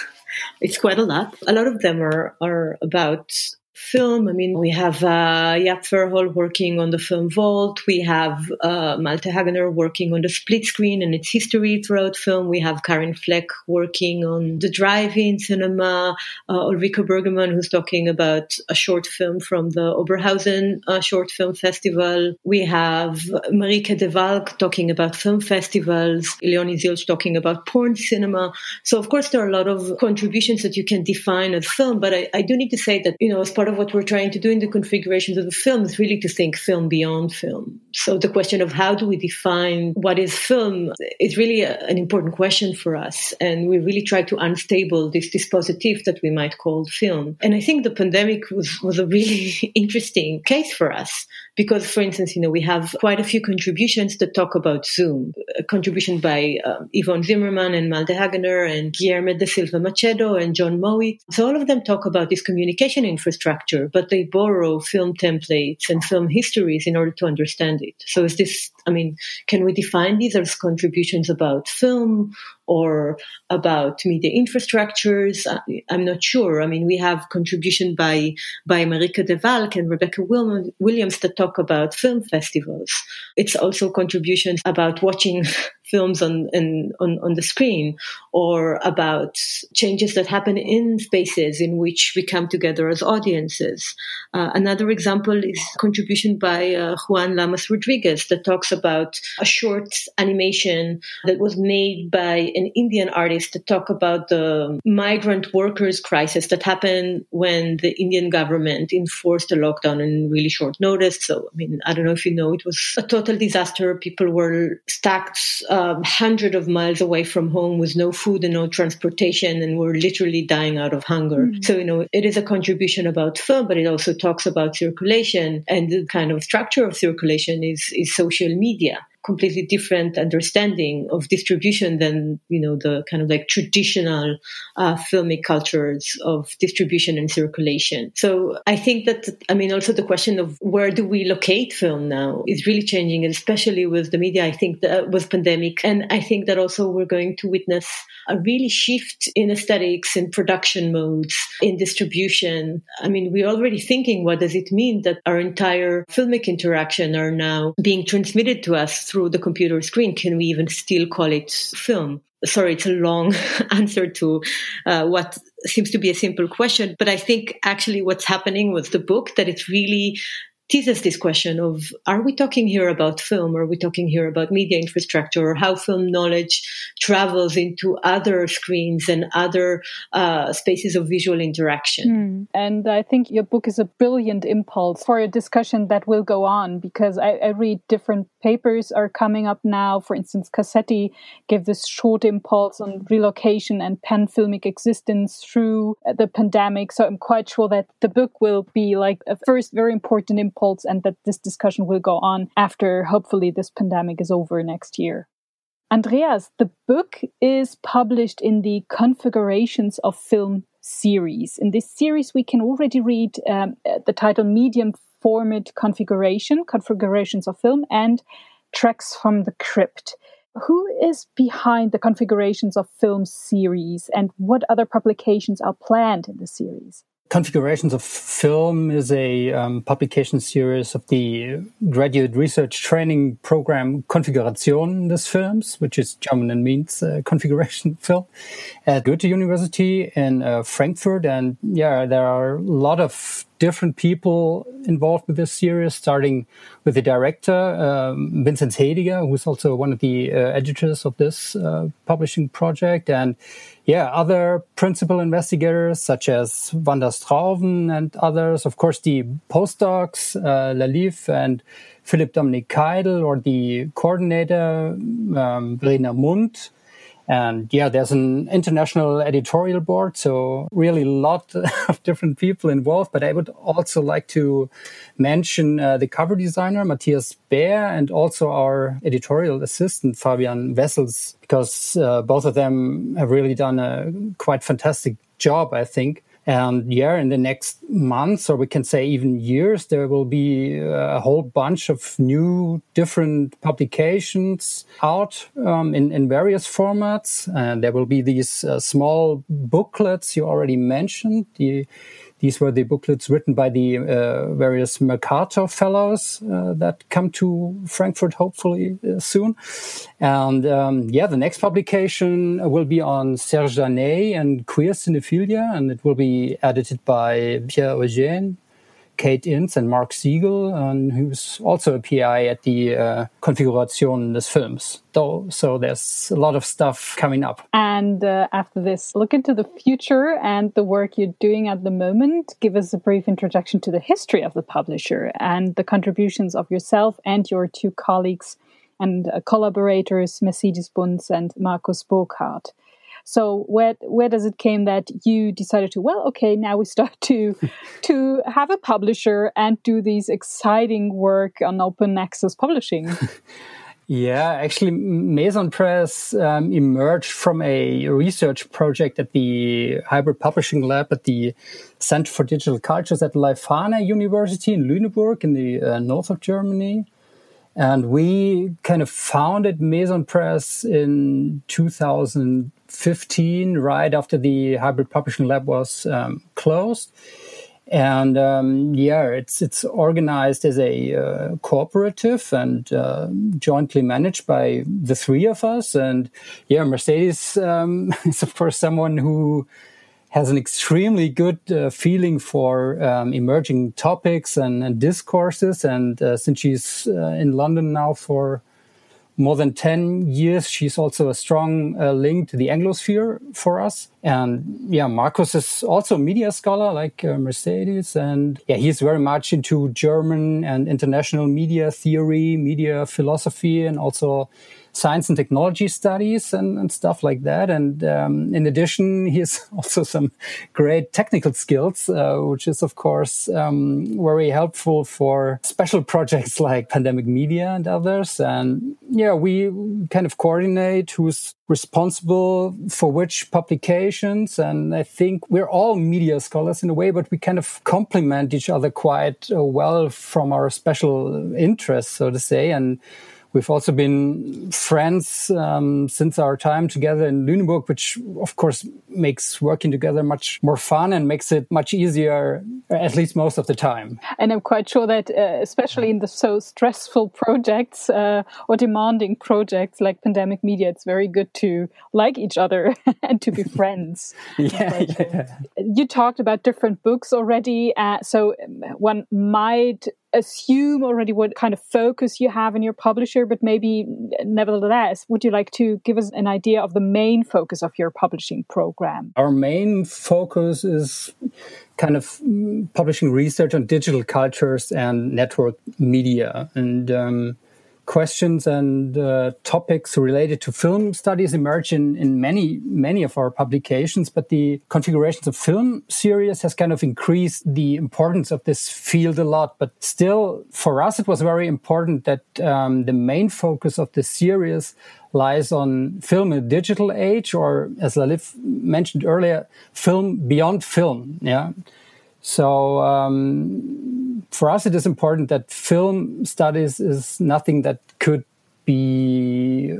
Speaker 4: <laughs> it's quite a lot. A lot of them are, are about film. I mean, we have uh, Jaap Verheul working on the film Vault. We have uh, Malte Hagener working on the split screen and its history throughout film. We have Karin Fleck working on the drive-in cinema. Uh, Ulrike who's talking about a short film from the Oberhausen uh, Short Film Festival. We have Marijke de Valck talking about film festivals. Leonie Zilch talking about porn cinema. So, of course, there are a lot of contributions that you can define as film, but I, I do need to say that, you know, as part part of what we're trying to do in the configurations of the film is really to think film beyond film. So the question of how do we define what is film is really a, an important question for us. And we really try to unstable this dispositif that we might call film. And I think the pandemic was, was a really <laughs> interesting case for us because, for instance, you know, we have quite a few contributions that talk about Zoom. A contribution by um, Yvonne Zimmerman and Malte Hagener and Guilherme de Silva Macedo and John Mowat. So all of them talk about this communication infrastructure but they borrow film templates and film histories in order to understand it. So is this, I mean, can we define these as contributions about film or about media infrastructures. Uh, I'm not sure. I mean, we have contribution by by Marijke de Valck and Rebecca Williams that talk about film festivals. It's also contributions about watching <laughs> films on, in, on, on the screen or about changes that happen in spaces in which we come together as audiences. Uh, another example is contribution by uh, Juan Llamas Rodriguez that talks about a short animation that was made by an Indian artist to talk about the migrant workers crisis that happened when the Indian government enforced a lockdown in really short notice. So, I mean, I don't know if you know, it was a total disaster. People were stacked uh, um, hundred of miles away from home with no food and no transportation, and were literally dying out of hunger. Mm-hmm. So, you know, it is a contribution about film, but it also talks about circulation and the kind of structure of circulation is, is social media completely different understanding of distribution than you know the kind of like traditional uh, filmic cultures of distribution and circulation. So I think that I mean also the question of where do we locate film now is really changing, especially with the media. I think that with pandemic, and I think that also we're going to witness a really shift in aesthetics, in production modes, in distribution. I mean, we're already thinking what does it mean that our entire filmic interaction are now being transmitted to us through through the computer screen, can we even still call it film? Sorry, it's a long <laughs> answer to uh, what seems to be a simple question, but I think actually what's happening with the book that it's really teases this question of are we talking here about film? Are we talking here about media infrastructure? Or how film knowledge travels into other screens and other uh, spaces of visual interaction?
Speaker 1: Mm. and i think your book is a brilliant impulse for a discussion that will go on because I, I read different papers are coming up now. For instance Casetti gave this short impulse on relocation and pan filmic existence through the pandemic. So i'm quite sure that the book will be like a first very important impulse and that this discussion will go on after hopefully this pandemic is over next year. Andreas, the book is published in the Configurations of Film series. In this series, we can already read um, the title Medium Format Configuration, Configurations of Film, and Tracks from the Crypt. Who is behind the Configurations of Film series, and what other publications are planned in the series?
Speaker 3: Configurations of Film is a um, publication series of the graduate research training program Konfiguration des Films, which is German and means uh, configuration <laughs> film, at Goethe University in uh, Frankfurt. And yeah, there are a lot of different people involved with this series, starting with the director, um, Vincent Hediger, who's also one of the uh, editors of this uh, publishing project. And yeah, other principal investigators such as Wanda Strauven and others. Of course, the postdocs, uh, Laliv and Philip Dominic Keidl, or the coordinator, um, Mund and yeah, there's an international editorial board, so really a lot <laughs> of different people involved. But I would also like to mention uh, the cover designer, Matthias Baer, and also our editorial assistant, Fabian Wessels, because uh, both of them have really done a quite fantastic job, I think. And yeah, in the next months, or we can say even years, there will be a whole bunch of new different publications out um, in, in various formats. And there will be these uh, small booklets you already mentioned, the these were the booklets written by the uh, various Mercator fellows uh, that come to Frankfurt hopefully uh, soon. And um, yeah, the next publication will be on Serge Daney and queer cinephilia, and it will be edited by Pierre Eugène Kate Ince and Mark Siegel, um, who's also a PI at the uh, Konfiguration des Films. So, so there's a lot of stuff coming up.
Speaker 1: And uh, after this, look into the future and the work you're doing at the moment. Give us a brief introduction to the history of the publisher and the contributions of yourself and your two colleagues and uh, collaborators, Mercedes Bunz and Markus Burkhardt. So where where does it came that you decided to well okay now we start <laughs> to to have a publisher and do these exciting work on open access publishing. <laughs>
Speaker 3: Yeah, actually, Meson Press um, emerged from a research project at the Hybrid Publishing Lab at the Center for Digital Cultures at Leuphana University in Lüneburg in the uh, north of Germany. And we kind of founded Meson Press in 2015, right after the hybrid publishing lab was um, closed. And um, yeah, it's it's organized as a uh, cooperative and uh, jointly managed by the three of us. And yeah, Mercedes um, <laughs> is of course someone who has an extremely good uh, feeling for um, emerging topics and, and discourses. And uh, since she's uh, in London now for more than 10 years, she's also a strong uh, link to the Anglosphere for us. And yeah, Markus is also a media scholar like uh, Mercedes. And yeah, he's very much into German and international media theory, media philosophy, and also science and technology studies and, and stuff like that. And um, in addition, he has <laughs> also some great technical skills, uh, which is, of course, um, very helpful for special projects <laughs> like Pandemic Media and others. And yeah, we kind of coordinate who's responsible for which publications. And I think we're all media scholars in a way, but we kind of complement each other quite uh, well from our special interests, so to say. And We've also been friends um, since our time together in Lüneburg, which of course makes working together much more fun and makes it much easier, at least most of the time.
Speaker 1: And I'm quite sure that, uh, especially in the so stressful <laughs> projects uh, or demanding projects like pandemic media, it's very good to like each other <laughs> and to be <laughs> friends.
Speaker 3: yeah, yeah,
Speaker 1: You talked about different books already, uh, so um, one might assume already what kind of focus you have in your publisher, but maybe nevertheless, would you like to give us an idea of the main focus of your publishing program?
Speaker 3: Our main focus is kind of publishing research on digital cultures and network media. And um, questions and uh, topics related to film studies emerge in, in many, many of our publications, but the configurations of film series has kind of increased the importance of this field a lot. But still, for us, it was very important that um, the main focus of the series lies on film in digital age, or as Laliv mentioned earlier, film beyond film. Yeah. So um, for us, it is important that film studies is nothing that could be uh,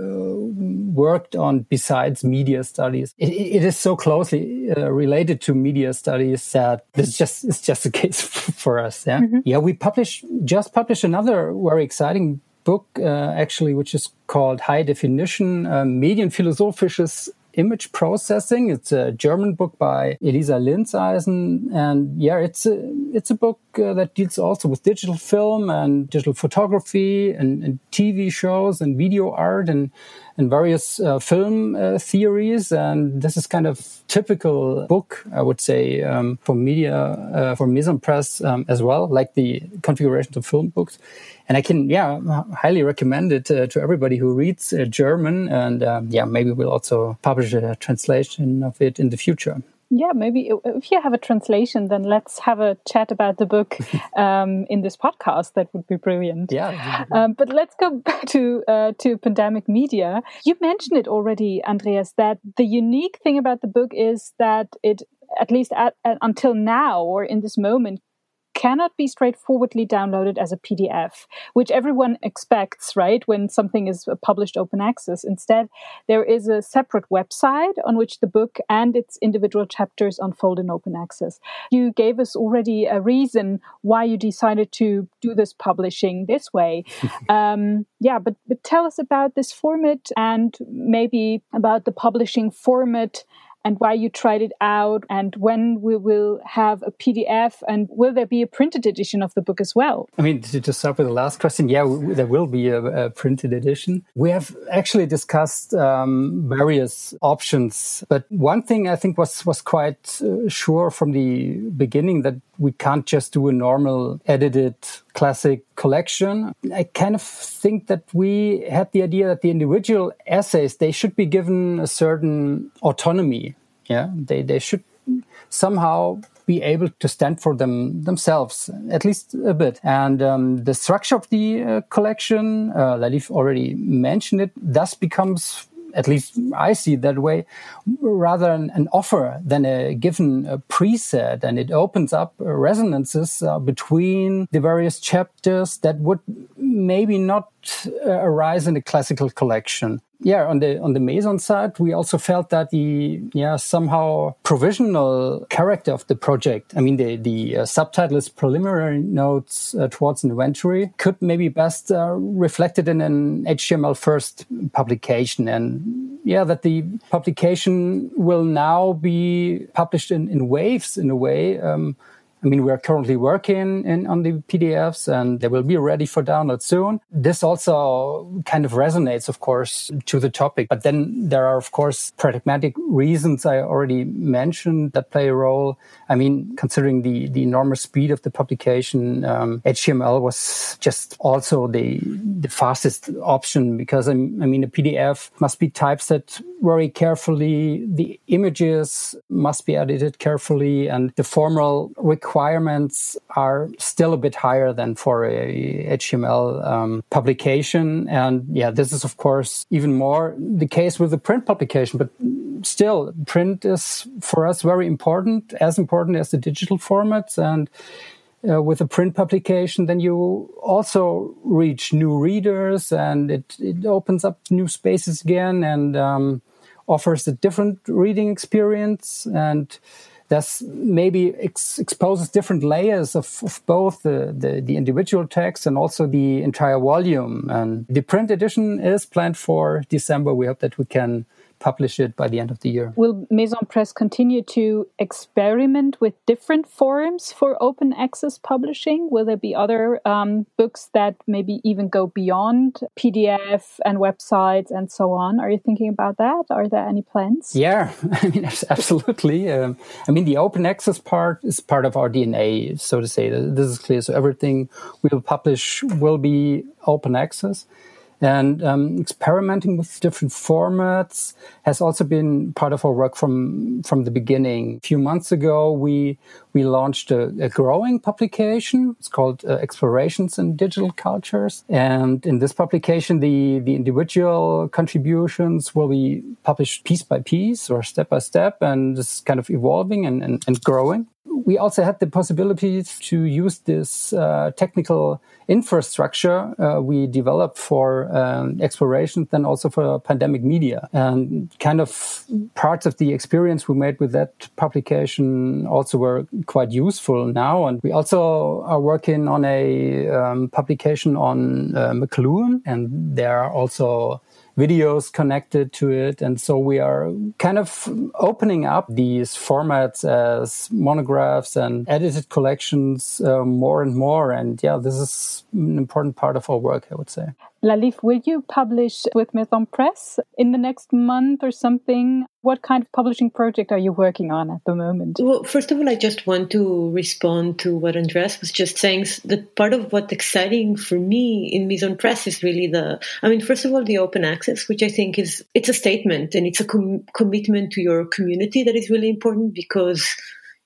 Speaker 3: worked on besides media studies. it, it is so closely uh, related to media studies that this just is just a <laughs> case for us. Yeah, mm -hmm. yeah. We published just published another very exciting book uh, actually, which is called High Definition uh, Medienphilosophisches image processing. It's a German book by Elisa Linseisen, and yeah, it's a it's a book uh, that deals also with digital film and digital photography and, and TV shows and video art and and various uh, film uh, theories. And this is kind of typical book, I would say, um, for media uh, for Meson Press um, as well, like the configurations of film books and I can, yeah, highly recommend it uh, to everybody who reads uh, German. And yeah, maybe we'll also publish a translation of it in the future.
Speaker 1: Yeah, maybe if you have a translation, then let's have a chat about the book <laughs> um, in this podcast. That would be brilliant.
Speaker 3: Yeah.
Speaker 1: Um, but let's go <laughs> back to uh, to pandemic media. You mentioned it already, Andreas. That the unique thing about the book is that it at least at, at, until now or in this moment cannot be straightforwardly downloaded as a PDF, which everyone expects, right? When something is published open access. Instead, there is a separate website on which the book and its individual chapters unfold in open access. You gave us already a reason why you decided to do this publishing this way. <laughs> um, yeah, but, but tell us about this format and maybe about the publishing format and why you tried it out and when we will have a PDF and will there be a printed edition of the book as well?
Speaker 3: I mean, to start with the last question, yeah, there will be a, a printed edition. We have actually discussed um, various options, but one thing I think was was quite uh, sure from the beginning that we can't just do a normal edited classic collection. I kind of think that we had the idea that the individual essays, they should be given a certain autonomy. Yeah, they, they should somehow be able to stand for them themselves, at least a bit. And um, the structure of the uh, collection, uh, Laliv already mentioned it, thus becomes at least I see it that way, rather an, an offer than a given a preset. And it opens up resonances uh, between the various chapters that would maybe not uh, arise in a classical collection yeah, on the on the Meson side, we also felt that the yeah somehow provisional character of the project. I mean, the the uh, subtitle is preliminary notes uh, towards an inventory could maybe best uh, reflected in an HTML first publication, and yeah, that the publication will now be published in in waves in a way. Um, I mean, we're currently working in, on the PDFs and they will be ready for download soon. This also kind of resonates, of course, to the topic. But then there are, of course, pragmatic reasons I already mentioned that play a role. I mean, considering the, the enormous speed of the publication, um, HTML was just also the, the fastest option because, I mean, a PDF must be typeset very carefully. The images must be edited carefully and the formal requirements requirements are still a bit higher than for a HTML um, publication. And yeah, this is of course even more the case with the print publication, but still print is for us very important, as important as the digital formats. And uh, with a print publication, then you also reach new readers and it, it opens up new spaces again and um, offers a different reading experience. And this maybe ex exposes different layers of, of both the, the, the, individual text and also the entire volume. And the print edition is planned for December. We hope that we can publish it by the end of the year.
Speaker 1: Will Meson Press continue to experiment with different forums for open access publishing? Will there be other um, books that maybe even go beyond PDF and websites and so on? Are you thinking about that? Are there any plans?
Speaker 3: Yeah, <laughs> I mean, absolutely. Um, I mean, the open access part is part of our DNA, so to say. This is clear. So everything we will publish will be open access and um, experimenting with different formats has also been part of our work from from the beginning. A few months ago, we we launched a, a growing publication. It's called uh, Explorations in Digital Cultures, and in this publication, the the individual contributions will be published piece by piece or step by step, and it's kind of evolving and, and, and growing we also had the possibility to use this uh, technical infrastructure uh, we developed for um, exploration, then also for pandemic media. And kind of parts of the experience we made with that publication also were quite useful now. And we also are working on a um, publication on uh, McLuhan, and there are also videos connected to it. And so we are kind of opening up these formats as monographs and edited collections uh, more and more. And yeah, this is an important part of our work, I would say.
Speaker 1: Lalif, will you publish with Meson Press in the next month or something? What kind of publishing project are you working on at the moment?
Speaker 4: Well, first of all, I just want to respond to what Andreas was just saying. That part of what's exciting for me in Meson Press is really the, I mean, first of all, the open access, which I think is, it's a statement and it's a com- commitment to your community that is really important because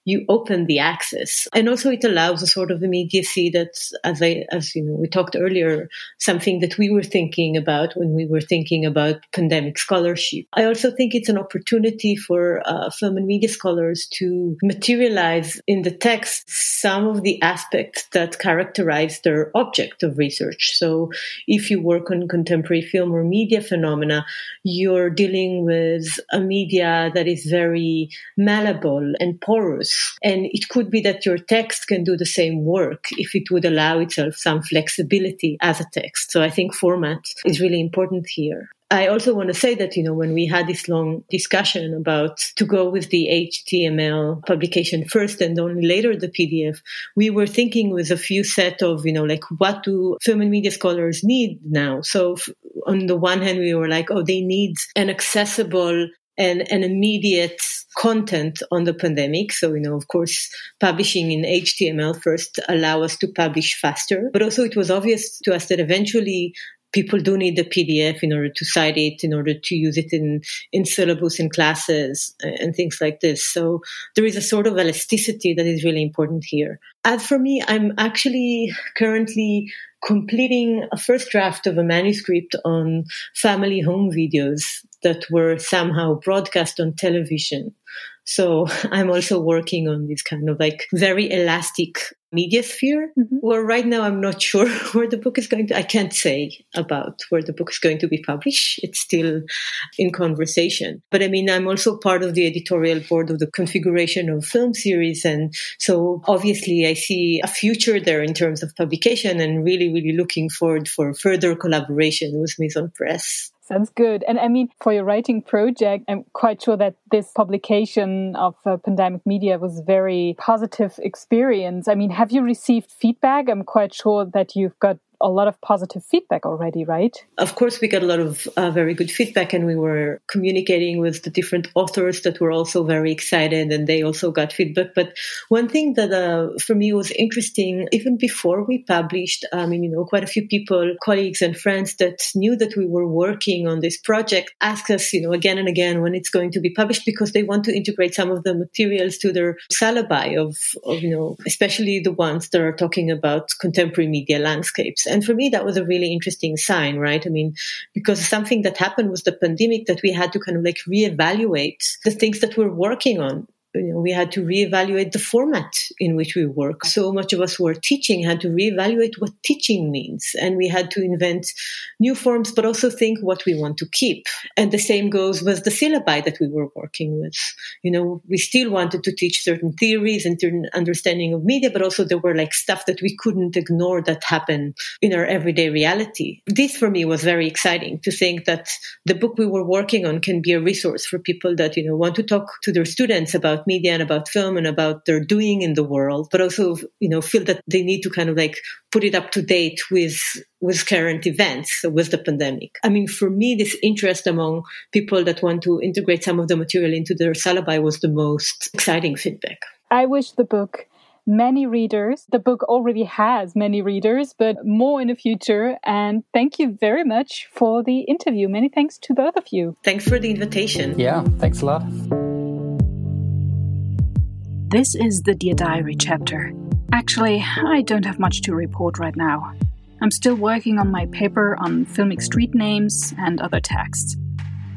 Speaker 4: you open the access. And also it allows a sort of immediacy that, as i as you know we talked earlier something that we were thinking about when we were thinking about pandemic scholarship. I also think it's an opportunity for uh, film and media scholars to materialize in the text some of the aspects that characterize their object of research. So if you work on contemporary film or media phenomena you're dealing with a media that is very malleable and porous and it could be that your text can do the same work if it would allow itself some flexibility as a text. So I think format is really important here. I also want to say that, you know, when we had this long discussion about to go with the HTML publication first and only later the PDF, we were thinking with a few set of, you know, like what do film and media scholars need now? So on the one hand, we were like, oh, they need an accessible and an immediate content on the pandemic. So, you know, of course, publishing in HTML first allow us to publish faster, but also it was obvious to us that eventually people do need the PDF in order to cite it, in order to use it in, in syllabus in classes and things like this. So there is a sort of elasticity that is really important here. As for me, I'm actually currently completing a first draft of a manuscript on family home videos that were somehow broadcast on television. So <laughs> I'm also working on this kind of like very elastic media sphere mm-hmm. where right now I'm not <laughs> sure where the book is going to, I can't say about where the book is going to be published. It's still in conversation. But I mean, I'm also part of the editorial board of the configuration of film series. And so obviously I see a future there in terms of publication and really, really looking forward for further collaboration with Meson Press.
Speaker 1: Sounds good. And I mean, for your writing project, I'm quite sure that this publication of uh, Pandemic Media was very positive experience. I mean, have you received feedback? I'm quite sure that you've got a lot of positive feedback already, right?
Speaker 4: Of course, we got a lot of uh, very good feedback, and we were communicating with the different authors that were also very excited, and they also got feedback. But one thing that uh, for me was interesting, even before we published, I mean, you know, quite a few people, colleagues and friends that knew that we were working on this project asked us, you know, again and again when it's going to be published because they want to integrate some of the materials to their syllabi of, of you know, especially the ones that are talking about contemporary media landscapes. And for me, that was a really interesting sign, right? I mean, because something that happened was the pandemic that we had to kind of like reevaluate the things that we're working on you know, we had to reevaluate the format in which we work. So much of us who are teaching had to reevaluate what teaching means. And we had to invent new forms, but also think what we want to keep. And the same goes with the syllabi that we were working with. You know, we still wanted to teach certain theories and certain understanding of media, but also there were like stuff that we couldn't ignore that happened in our everyday reality. This for me was very exciting to think that the book we were working on can be a resource for people that, you know, want to talk to their students about about media and about film and about their doing in the world, but also, you know, feel that they need to kind of like put it up to date with with current events, with the pandemic. I mean, for me, this interest among people that want to integrate some of the material into their syllabi was the most exciting feedback.
Speaker 1: I wish the book many readers. The book already has many readers, but more in the future. And thank you very much for the interview. Many thanks to both of you.
Speaker 4: Thanks for the invitation.
Speaker 3: Yeah, thanks a lot.
Speaker 1: This is the Dear Diary chapter. Actually, I don't have much to report right now. I'm still working on my paper on filmic street names and other texts.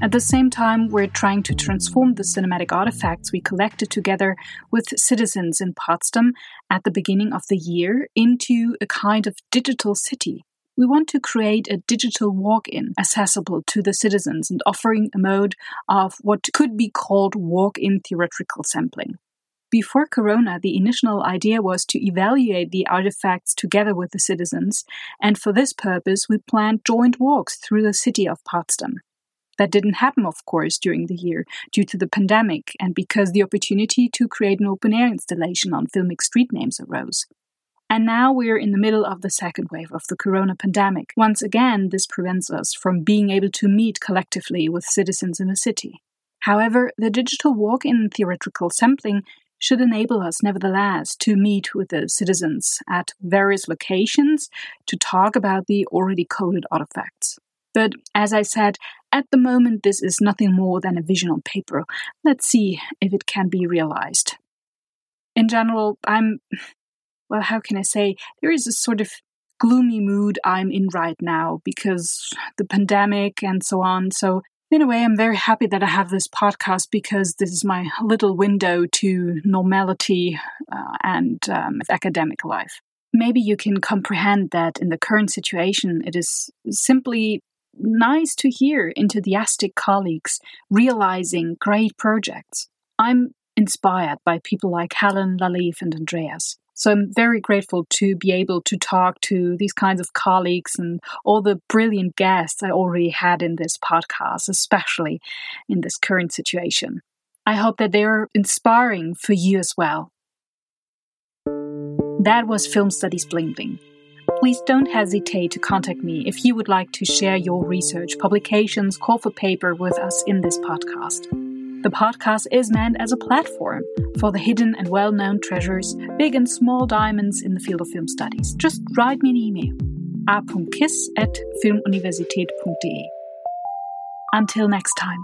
Speaker 1: At the same time, we're trying to transform the cinematic artifacts we collected together with citizens in Potsdam at the beginning of the year into a kind of digital city. We want to create a digital walk in accessible to the citizens and offering a mode of what could be called walk in theoretical sampling. Before Corona, the initial idea was to evaluate the artifacts together with the citizens, and for this purpose, we planned joint walks through the city of Potsdam. That didn't happen, of course, during the year due to the pandemic and because the opportunity to create an open air installation on filmic street names arose. And now we're in the middle of the second wave of the corona pandemic. Once again, this prevents us from being able to meet collectively with citizens in a city. However, the digital walk in theoretical sampling should enable us, nevertheless, to meet with the citizens at various locations to talk about the already coded artifacts. But as I said, at the moment, this is nothing more than a vision on paper. Let's see if it can be realized. In general, I'm, well, how can I say, there is a sort of gloomy mood I'm in right now because the pandemic and so on. So in a way, I'm very happy that I have this podcast because this is my little window to normality uh, and um, academic life. Maybe you can comprehend that in the current situation, it is simply nice to hear enthusiastic colleagues realizing great projects. I'm inspired by people like Helen, Laliv, and Andreas. So I'm very grateful to be able to talk to these kinds of colleagues and all the brilliant guests I already had in this podcast, especially in this current situation. I hope that they are inspiring for you as well. That was Film Studies Bling Bling. Please don't hesitate to contact me if you would like to share your research, publications, call for paper with us in this podcast. The podcast is meant as a platform for the hidden and well known treasures, big and small diamonds in the field of film studies. Just write me an email a.kiss at filmuniversität.de. Until next time.